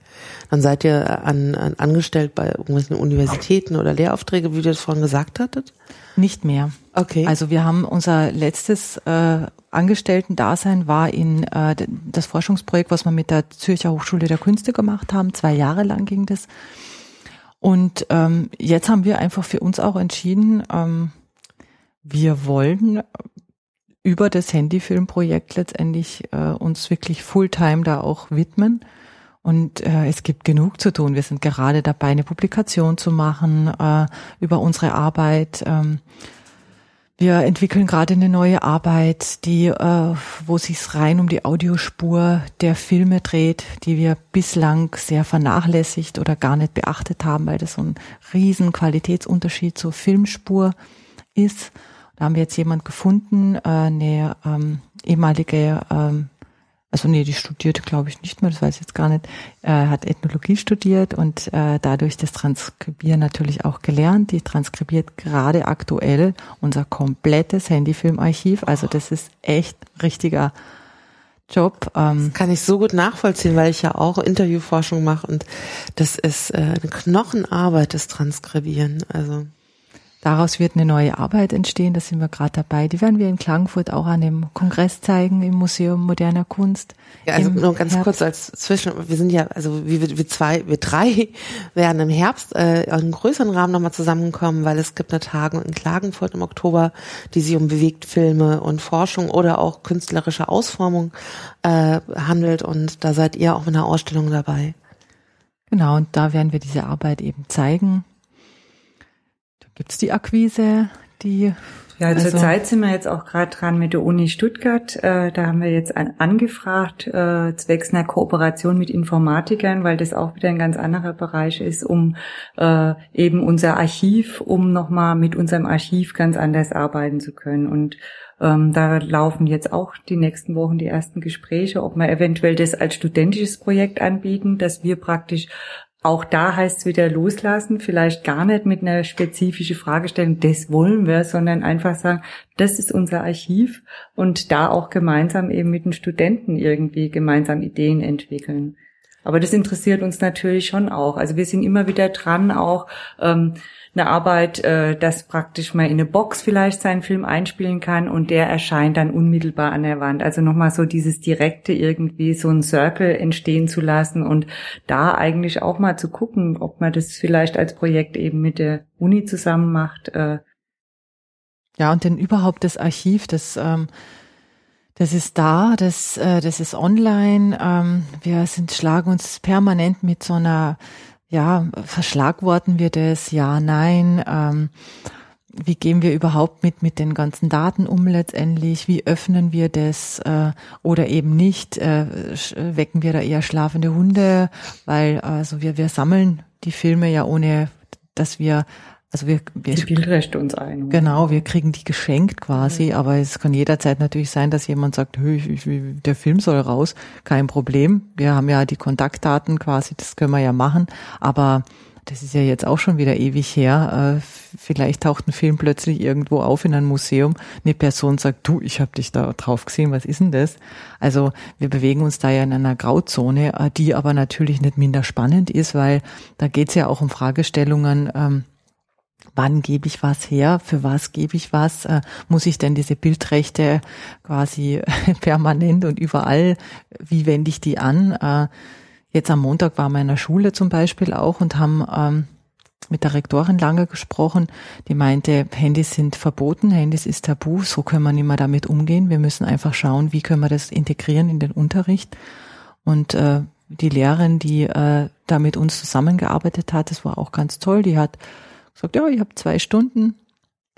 Dann seid ihr an, an angestellt bei irgendwelchen Universitäten oder Lehraufträge, wie ihr das vorhin gesagt hattet? Nicht mehr. Okay. Also wir haben unser letztes äh, Angestellten-Dasein war in äh, das Forschungsprojekt, was wir mit der Zürcher Hochschule der Künste gemacht haben. Zwei Jahre lang ging das. Und ähm, jetzt haben wir einfach für uns auch entschieden, ähm, wir wollen über das Handyfilmprojekt letztendlich äh, uns wirklich Fulltime da auch widmen. Und äh, es gibt genug zu tun. Wir sind gerade dabei, eine Publikation zu machen äh, über unsere Arbeit. Ähm, wir entwickeln gerade eine neue Arbeit, die, äh, wo sich rein um die Audiospur der Filme dreht, die wir bislang sehr vernachlässigt oder gar nicht beachtet haben, weil das so ein riesen Qualitätsunterschied zur Filmspur ist. Da haben wir jetzt jemand gefunden, äh, eine ähm, ehemalige ähm, also nee, die studierte, glaube ich, nicht mehr, das weiß ich jetzt gar nicht, äh, hat Ethnologie studiert und äh, dadurch das Transkribieren natürlich auch gelernt. Die transkribiert gerade aktuell unser komplettes Handyfilmarchiv. Also das ist echt richtiger Job. Ähm. Das kann ich so gut nachvollziehen, weil ich ja auch Interviewforschung mache und das ist äh, eine Knochenarbeit, das Transkribieren. Also Daraus wird eine neue Arbeit entstehen, da sind wir gerade dabei. Die werden wir in Klagenfurt auch an dem Kongress zeigen im Museum moderner Kunst. Ja, also nur ganz Herbst. kurz als Zwischen, wir sind ja, also wir, wir zwei, wir drei werden im Herbst äh, in einem größeren Rahmen nochmal zusammenkommen, weil es gibt eine Tagung in Klagenfurt im Oktober, die sich um Bewegtfilme und Forschung oder auch künstlerische Ausformung äh, handelt und da seid ihr auch mit einer Ausstellung dabei. Genau, und da werden wir diese Arbeit eben zeigen Gibt es die Akquise, die ja, also zurzeit sind wir jetzt auch gerade dran mit der Uni Stuttgart. Äh, da haben wir jetzt an, angefragt, äh, zwecks einer Kooperation mit Informatikern, weil das auch wieder ein ganz anderer Bereich ist, um äh, eben unser Archiv, um nochmal mit unserem Archiv ganz anders arbeiten zu können. Und ähm, da laufen jetzt auch die nächsten Wochen die ersten Gespräche, ob wir eventuell das als studentisches Projekt anbieten, dass wir praktisch auch da heißt es wieder loslassen, vielleicht gar nicht mit einer spezifischen Fragestellung, das wollen wir, sondern einfach sagen, das ist unser Archiv und da auch gemeinsam eben mit den Studenten irgendwie gemeinsam Ideen entwickeln. Aber das interessiert uns natürlich schon auch. Also wir sind immer wieder dran, auch ähm, eine Arbeit, äh, dass praktisch mal in eine Box vielleicht seinen Film einspielen kann und der erscheint dann unmittelbar an der Wand. Also nochmal so dieses direkte irgendwie so ein Circle entstehen zu lassen und da eigentlich auch mal zu gucken, ob man das vielleicht als Projekt eben mit der Uni zusammen macht. Äh. Ja, und denn überhaupt das Archiv, das ähm das ist da, das, äh, das ist online. Ähm, wir sind, schlagen uns permanent mit so einer ja, verschlagworten wir das? Ja, nein. Ähm, wie gehen wir überhaupt mit mit den ganzen Daten um letztendlich? Wie öffnen wir das äh, oder eben nicht? Äh, wecken wir da eher schlafende Hunde? Weil also wir wir sammeln die Filme ja ohne, dass wir also wir, wir die Bildrechte uns ein. Genau, wir kriegen die geschenkt quasi, mhm. aber es kann jederzeit natürlich sein, dass jemand sagt, der Film soll raus, kein Problem. Wir haben ja die Kontaktdaten quasi, das können wir ja machen, aber das ist ja jetzt auch schon wieder ewig her. Äh, vielleicht taucht ein Film plötzlich irgendwo auf in einem Museum. Eine Person sagt, du, ich habe dich da drauf gesehen, was ist denn das? Also wir bewegen uns da ja in einer Grauzone, äh, die aber natürlich nicht minder spannend ist, weil da geht es ja auch um Fragestellungen, ähm, wann gebe ich was her, für was gebe ich was, äh, muss ich denn diese Bildrechte quasi permanent und überall, wie wende ich die an? Äh, jetzt am Montag war der Schule zum Beispiel auch und haben ähm, mit der Rektorin lange gesprochen, die meinte, Handys sind verboten, Handys ist tabu, so können wir nicht mehr damit umgehen. Wir müssen einfach schauen, wie können wir das integrieren in den Unterricht. Und äh, die Lehrerin, die äh, da mit uns zusammengearbeitet hat, das war auch ganz toll, die hat sagt, ja, ihr habt zwei Stunden,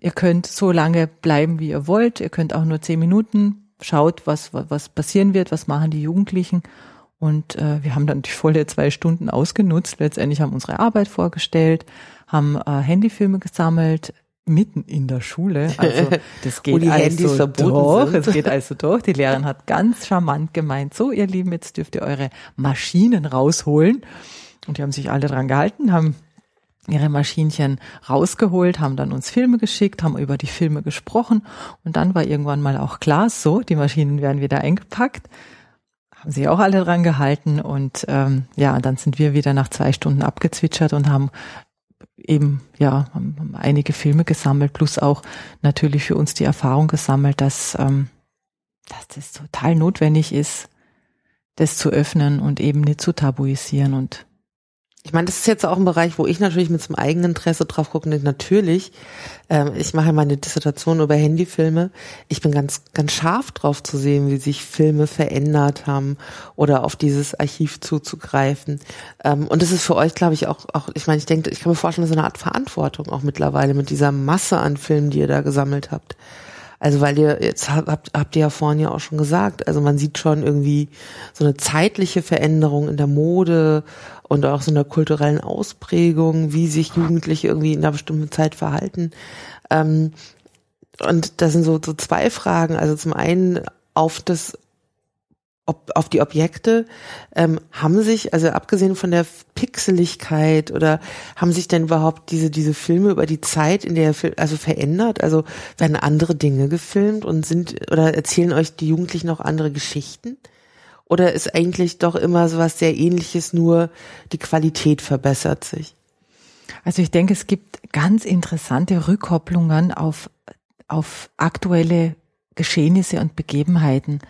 ihr könnt so lange bleiben, wie ihr wollt, ihr könnt auch nur zehn Minuten, schaut, was, was passieren wird, was machen die Jugendlichen. Und äh, wir haben dann die volle zwei Stunden ausgenutzt. Letztendlich haben unsere Arbeit vorgestellt, haben äh, Handyfilme gesammelt, mitten in der Schule. Also das geht die also Handys sind. Es geht also durch. Die Lehrerin hat ganz charmant gemeint, so ihr Lieben, jetzt dürft ihr eure Maschinen rausholen. Und die haben sich alle dran gehalten, haben ihre Maschinchen rausgeholt, haben dann uns Filme geschickt, haben über die Filme gesprochen. Und dann war irgendwann mal auch klar, so, die Maschinen werden wieder eingepackt, haben sie auch alle dran gehalten. Und ähm, ja, dann sind wir wieder nach zwei Stunden abgezwitschert und haben eben ja haben einige Filme gesammelt, plus auch natürlich für uns die Erfahrung gesammelt, dass, ähm, dass das total notwendig ist, das zu öffnen und eben nicht zu tabuisieren und ich meine, das ist jetzt auch ein Bereich, wo ich natürlich mit zum eigenen Interesse drauf gucke. Natürlich, ähm, ich mache meine Dissertation über Handyfilme. Ich bin ganz, ganz scharf drauf zu sehen, wie sich Filme verändert haben oder auf dieses Archiv zuzugreifen. Ähm, und das ist für euch, glaube ich, auch, auch, ich meine, ich denke, ich kann mir vorstellen, so eine Art Verantwortung auch mittlerweile mit dieser Masse an Filmen, die ihr da gesammelt habt. Also weil ihr, jetzt habt, habt ihr ja vorhin ja auch schon gesagt, also man sieht schon irgendwie so eine zeitliche Veränderung in der Mode und auch so einer kulturellen Ausprägung, wie sich Jugendliche irgendwie in einer bestimmten Zeit verhalten. Ähm, und das sind so, so zwei Fragen. Also zum einen auf das ob, auf die Objekte ähm, haben sich, also abgesehen von der Pixeligkeit oder haben sich denn überhaupt diese diese Filme über die Zeit in der also verändert? Also werden andere Dinge gefilmt und sind oder erzählen euch die Jugendlichen auch andere Geschichten? Oder ist eigentlich doch immer so was sehr ähnliches, nur die Qualität verbessert sich? Also ich denke, es gibt ganz interessante Rückkopplungen auf, auf aktuelle Geschehnisse und Begebenheiten.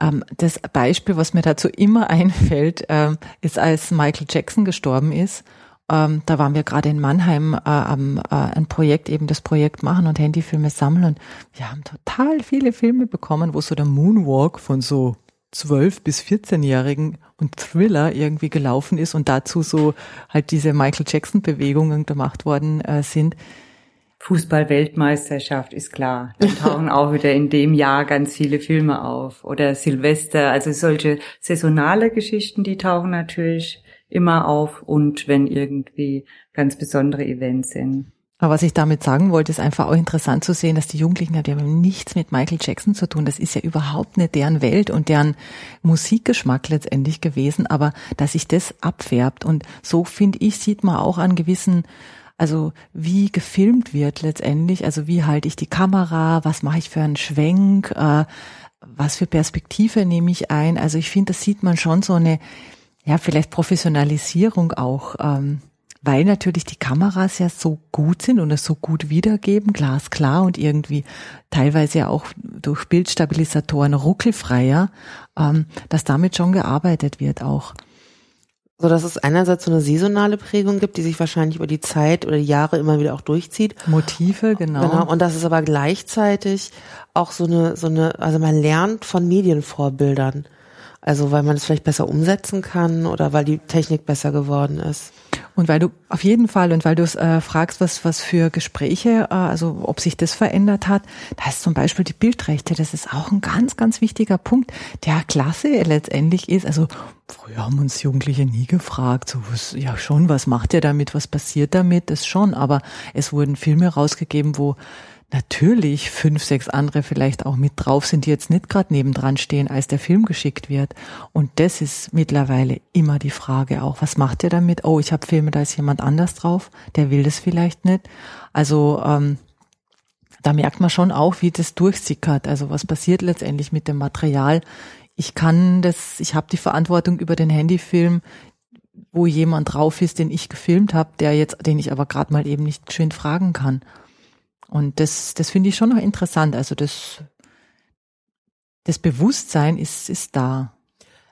Ähm, das Beispiel, was mir dazu immer einfällt, ähm, ist, als Michael Jackson gestorben ist. Ähm, da waren wir gerade in Mannheim äh, am äh, ein Projekt, eben das Projekt machen und Handyfilme sammeln und wir haben total viele Filme bekommen, wo so der Moonwalk von so 12 bis 14-Jährigen und Thriller irgendwie gelaufen ist und dazu so halt diese Michael Jackson Bewegungen gemacht worden äh, sind. Fußball-Weltmeisterschaft ist klar. Da tauchen auch wieder in dem Jahr ganz viele Filme auf. Oder Silvester, also solche saisonale Geschichten, die tauchen natürlich immer auf und wenn irgendwie ganz besondere Events sind. Aber was ich damit sagen wollte, ist einfach auch interessant zu sehen, dass die Jugendlichen, die haben nichts mit Michael Jackson zu tun. Das ist ja überhaupt nicht deren Welt und deren Musikgeschmack letztendlich gewesen, aber dass sich das abfärbt. Und so finde ich, sieht man auch an gewissen also wie gefilmt wird letztendlich, also wie halte ich die Kamera, was mache ich für einen Schwenk, äh, was für Perspektive nehme ich ein. Also ich finde, das sieht man schon so eine ja, vielleicht Professionalisierung auch, ähm, weil natürlich die Kameras ja so gut sind und es so gut wiedergeben, glasklar und irgendwie teilweise ja auch durch Bildstabilisatoren ruckelfreier, ähm, dass damit schon gearbeitet wird auch. So dass es einerseits so eine saisonale Prägung gibt, die sich wahrscheinlich über die Zeit oder die Jahre immer wieder auch durchzieht. Motive, genau. Genau. Und das ist aber gleichzeitig auch so eine, so eine, also man lernt von Medienvorbildern. Also weil man es vielleicht besser umsetzen kann oder weil die Technik besser geworden ist. Und weil du auf jeden Fall und weil du äh, fragst, was was für Gespräche, äh, also ob sich das verändert hat, da ist zum Beispiel die Bildrechte. Das ist auch ein ganz ganz wichtiger Punkt, der klasse letztendlich ist. Also früher haben uns Jugendliche nie gefragt, so was, ja schon, was macht ihr damit, was passiert damit, das schon. Aber es wurden Filme rausgegeben, wo natürlich fünf, sechs andere vielleicht auch mit drauf sind, die jetzt nicht gerade nebendran stehen, als der Film geschickt wird. Und das ist mittlerweile immer die Frage auch, was macht ihr damit? Oh, ich habe Filme, da ist jemand anders drauf, der will das vielleicht nicht. Also ähm, da merkt man schon auch, wie das durchsickert. Also was passiert letztendlich mit dem Material? Ich kann das, ich habe die Verantwortung über den Handyfilm, wo jemand drauf ist, den ich gefilmt habe, der jetzt, den ich aber gerade mal eben nicht schön fragen kann. Und das, das finde ich schon noch interessant. Also das, das Bewusstsein ist, ist da.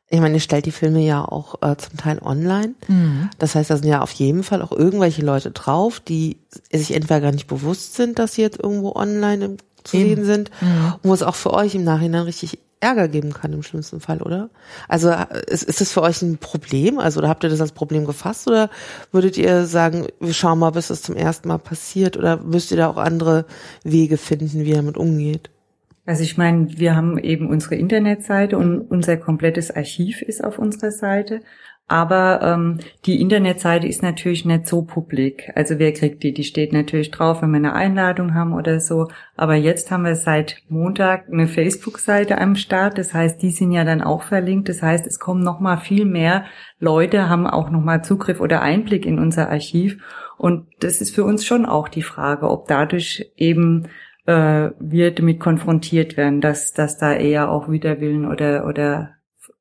Ich meine, ihr stellt die Filme ja auch äh, zum Teil online. Mhm. Das heißt, da sind ja auf jeden Fall auch irgendwelche Leute drauf, die sich entweder gar nicht bewusst sind, dass sie jetzt irgendwo online zu Eben. sehen sind, mhm. wo es auch für euch im Nachhinein richtig Ärger geben kann im schlimmsten Fall, oder? Also ist, ist das für euch ein Problem? Also oder habt ihr das als Problem gefasst oder würdet ihr sagen, wir schauen mal, bis es zum ersten Mal passiert oder müsst ihr da auch andere Wege finden, wie ihr damit umgeht? Also ich meine, wir haben eben unsere Internetseite und unser komplettes Archiv ist auf unserer Seite. Aber ähm, die Internetseite ist natürlich nicht so publik. Also wer kriegt die? Die steht natürlich drauf, wenn wir eine Einladung haben oder so. Aber jetzt haben wir seit Montag eine Facebook-Seite am Start. Das heißt, die sind ja dann auch verlinkt. Das heißt, es kommen noch mal viel mehr Leute, haben auch noch mal Zugriff oder Einblick in unser Archiv. Und das ist für uns schon auch die Frage, ob dadurch eben äh, wir damit konfrontiert werden, dass, dass da eher auch Widerwillen oder, oder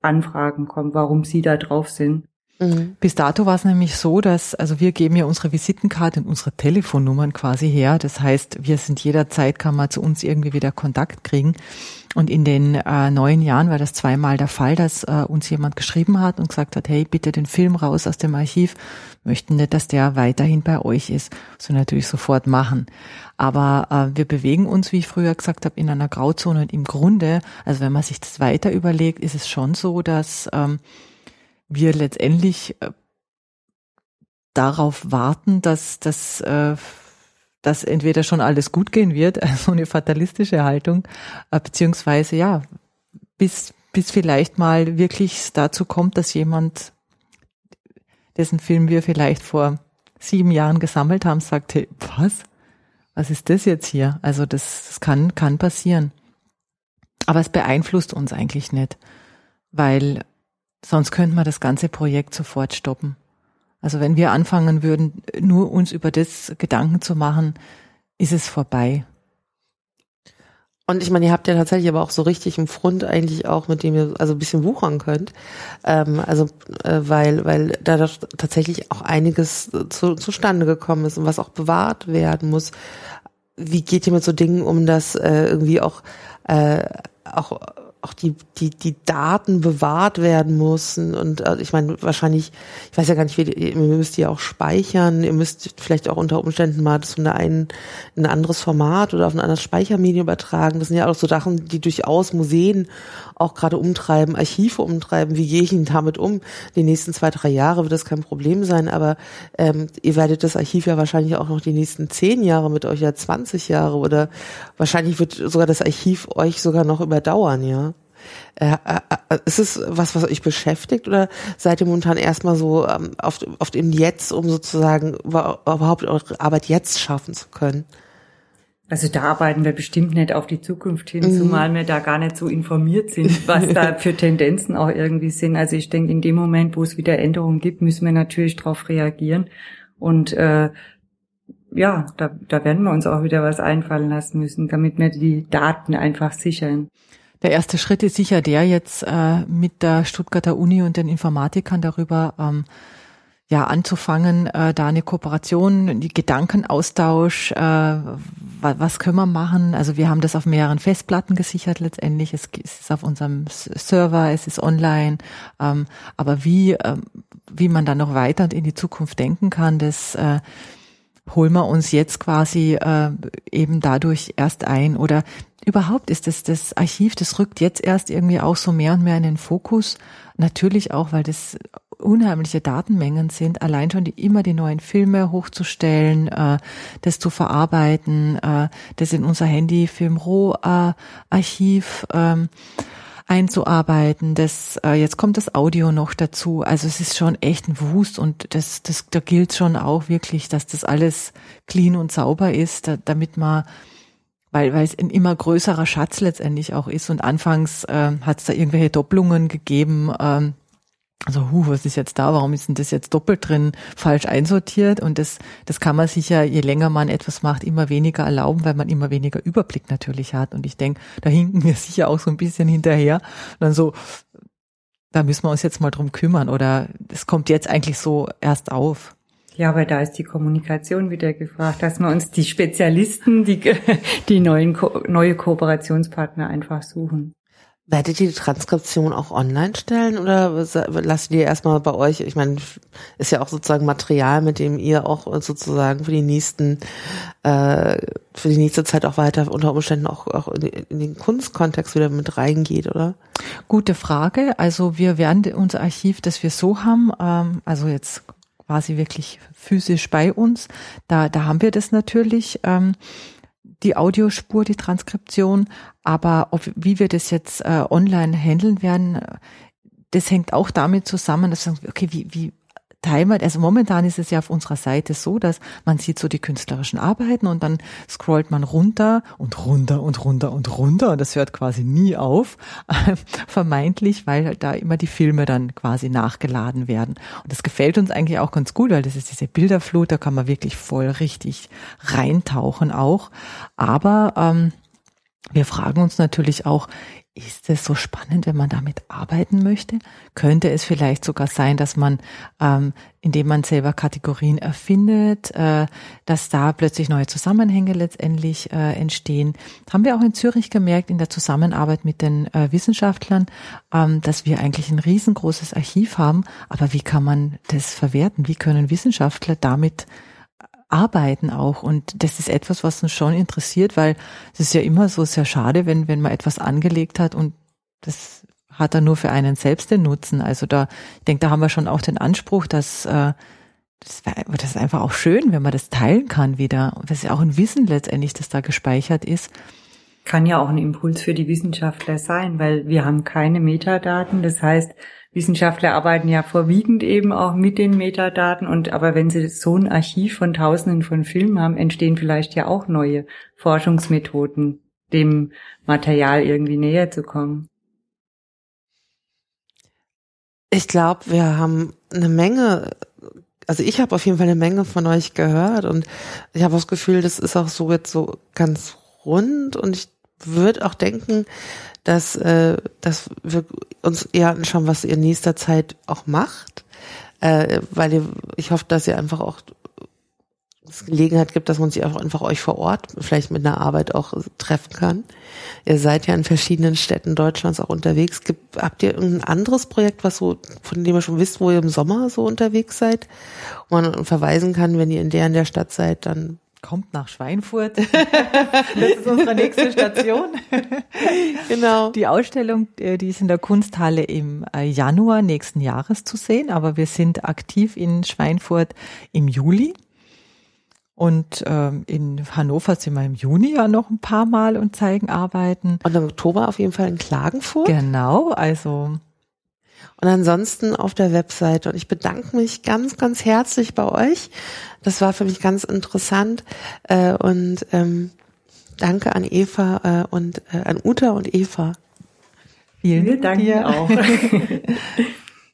Anfragen kommen, warum sie da drauf sind. Mhm. Bis dato war es nämlich so, dass, also wir geben ja unsere Visitenkarte und unsere Telefonnummern quasi her. Das heißt, wir sind jederzeit, kann man zu uns irgendwie wieder Kontakt kriegen. Und in den äh, neun Jahren war das zweimal der Fall, dass äh, uns jemand geschrieben hat und gesagt hat, hey, bitte den Film raus aus dem Archiv, möchten nicht, dass der weiterhin bei euch ist. Wir natürlich sofort machen. Aber äh, wir bewegen uns, wie ich früher gesagt habe, in einer Grauzone und im Grunde, also wenn man sich das weiter überlegt, ist es schon so, dass ähm, wir letztendlich äh, darauf warten, dass das äh, dass entweder schon alles gut gehen wird, also eine fatalistische Haltung, äh, beziehungsweise ja, bis, bis vielleicht mal wirklich dazu kommt, dass jemand, dessen Film wir vielleicht vor sieben Jahren gesammelt haben, sagt, hey, was? Was ist das jetzt hier? Also das, das kann, kann passieren. Aber es beeinflusst uns eigentlich nicht, weil sonst könnte man das ganze Projekt sofort stoppen. Also wenn wir anfangen würden, nur uns über das Gedanken zu machen, ist es vorbei. Und ich meine, ihr habt ja tatsächlich aber auch so richtig im Front eigentlich auch, mit dem ihr also ein bisschen wuchern könnt. Ähm, also äh, weil, weil da tatsächlich auch einiges zu, zustande gekommen ist und was auch bewahrt werden muss. Wie geht ihr mit so Dingen um, dass äh, irgendwie auch äh, auch auch die, die, die Daten bewahrt werden müssen. Und äh, ich meine, wahrscheinlich, ich weiß ja gar nicht, wie, ihr müsst die auch speichern. Ihr müsst vielleicht auch unter Umständen mal das von der einen in ein anderes Format oder auf ein anderes Speichermedium übertragen. Das sind ja auch so Sachen, die durchaus Museen auch gerade umtreiben, Archive umtreiben. Wie gehe ich denn damit um? Die nächsten zwei, drei Jahre wird das kein Problem sein, aber ähm, ihr werdet das Archiv ja wahrscheinlich auch noch die nächsten zehn Jahre mit euch, ja 20 Jahre oder wahrscheinlich wird sogar das Archiv euch sogar noch überdauern, ja. Äh, äh, äh, ist es was, was euch beschäftigt oder seid ihr momentan erstmal so ähm, auf, auf dem Jetzt, um sozusagen überhaupt eure Arbeit jetzt schaffen zu können? Also da arbeiten wir bestimmt nicht auf die Zukunft hin, mhm. zumal wir da gar nicht so informiert sind, was da für Tendenzen auch irgendwie sind. Also ich denke, in dem Moment, wo es wieder Änderungen gibt, müssen wir natürlich darauf reagieren. Und äh, ja, da, da werden wir uns auch wieder was einfallen lassen müssen, damit wir die Daten einfach sichern. Der erste Schritt ist sicher der jetzt äh, mit der Stuttgarter Uni und den Informatikern darüber ähm, ja anzufangen, äh, da eine Kooperation, die Gedankenaustausch, äh, was können wir machen? Also wir haben das auf mehreren Festplatten gesichert letztendlich. Es ist auf unserem Server, es ist online. Ähm, aber wie äh, wie man dann noch weiter in die Zukunft denken kann, das äh, holen wir uns jetzt quasi äh, eben dadurch erst ein. Oder überhaupt ist das, das Archiv, das rückt jetzt erst irgendwie auch so mehr und mehr in den Fokus. Natürlich auch, weil das unheimliche Datenmengen sind, allein schon die, immer die neuen Filme hochzustellen, äh, das zu verarbeiten, äh, das in unser Handy Filmroh-Archiv äh, ähm, einzuarbeiten. Das, äh, jetzt kommt das Audio noch dazu. Also es ist schon echt ein Wust und das, das, da gilt schon auch wirklich, dass das alles clean und sauber ist, da, damit man weil, weil es ein immer größerer Schatz letztendlich auch ist. Und anfangs äh, hat es da irgendwelche Doppelungen gegeben. Ähm, also, hu, was ist jetzt da? Warum ist denn das jetzt doppelt drin falsch einsortiert? Und das, das kann man sich ja, je länger man etwas macht, immer weniger erlauben, weil man immer weniger Überblick natürlich hat. Und ich denke, da hinken wir sicher auch so ein bisschen hinterher. Und dann so, da müssen wir uns jetzt mal drum kümmern. Oder es kommt jetzt eigentlich so erst auf. Ja, aber da ist die Kommunikation wieder gefragt, dass wir uns die Spezialisten, die, die neuen, neue Kooperationspartner einfach suchen. Werdet ihr die Transkription auch online stellen oder lasst ihr erstmal bei euch, ich meine, ist ja auch sozusagen Material, mit dem ihr auch sozusagen für die nächsten, äh, für die nächste Zeit auch weiter unter Umständen auch, auch in den Kunstkontext wieder mit reingeht, oder? Gute Frage. Also wir werden unser Archiv, das wir so haben, ähm, also jetzt quasi wirklich physisch bei uns, da, da haben wir das natürlich. Ähm, die Audiospur, die Transkription, aber ob, wie wir das jetzt äh, online handeln werden, das hängt auch damit zusammen, dass wir sagen, okay, wie, wie wir, also momentan ist es ja auf unserer Seite so, dass man sieht so die künstlerischen Arbeiten und dann scrollt man runter und runter und runter und runter und das hört quasi nie auf, vermeintlich, weil halt da immer die Filme dann quasi nachgeladen werden. Und das gefällt uns eigentlich auch ganz gut, weil das ist diese Bilderflut, da kann man wirklich voll richtig reintauchen auch. Aber ähm, wir fragen uns natürlich auch, ist es so spannend, wenn man damit arbeiten möchte? Könnte es vielleicht sogar sein, dass man, ähm, indem man selber Kategorien erfindet, äh, dass da plötzlich neue Zusammenhänge letztendlich äh, entstehen? Haben wir auch in Zürich gemerkt in der Zusammenarbeit mit den äh, Wissenschaftlern, ähm, dass wir eigentlich ein riesengroßes Archiv haben. Aber wie kann man das verwerten? Wie können Wissenschaftler damit arbeiten auch. Und das ist etwas, was uns schon interessiert, weil es ist ja immer so sehr schade, wenn, wenn man etwas angelegt hat und das hat dann nur für einen selbst den Nutzen. Also da, ich denke, da haben wir schon auch den Anspruch, dass äh, das, wär, das ist einfach auch schön, wenn man das teilen kann wieder. Und das ist ja auch ein Wissen letztendlich, das da gespeichert ist. Kann ja auch ein Impuls für die Wissenschaftler sein, weil wir haben keine Metadaten. Das heißt, Wissenschaftler arbeiten ja vorwiegend eben auch mit den Metadaten und aber wenn sie so ein Archiv von Tausenden von Filmen haben, entstehen vielleicht ja auch neue Forschungsmethoden, dem Material irgendwie näher zu kommen. Ich glaube, wir haben eine Menge, also ich habe auf jeden Fall eine Menge von euch gehört und ich habe das Gefühl, das ist auch so jetzt so ganz rund und ich würde auch denken, dass, äh, dass wir uns eher anschauen, was ihr in nächster Zeit auch macht. Äh, weil ihr, ich hoffe, dass ihr einfach auch es Gelegenheit gibt, dass man sich auch einfach euch vor Ort vielleicht mit einer Arbeit auch treffen kann. Ihr seid ja in verschiedenen Städten Deutschlands auch unterwegs. Gibt, habt ihr irgendein anderes Projekt, was so, von dem ihr schon wisst, wo ihr im Sommer so unterwegs seid, wo man verweisen kann, wenn ihr in der in der Stadt seid, dann kommt nach Schweinfurt. das ist unsere nächste Station. genau. Die Ausstellung, äh, die ist in der Kunsthalle im äh, Januar nächsten Jahres zu sehen, aber wir sind aktiv in Schweinfurt im Juli. Und ähm, in Hannover sind wir im Juni ja noch ein paar Mal und zeigen Arbeiten. Und im Oktober auf jeden Fall in Klagenfurt. Genau, also und ansonsten auf der Webseite. Und ich bedanke mich ganz, ganz herzlich bei euch. Das war für mich ganz interessant. Äh, und ähm, danke an Eva äh, und äh, an Uta und Eva. Vielen Dank dir auch.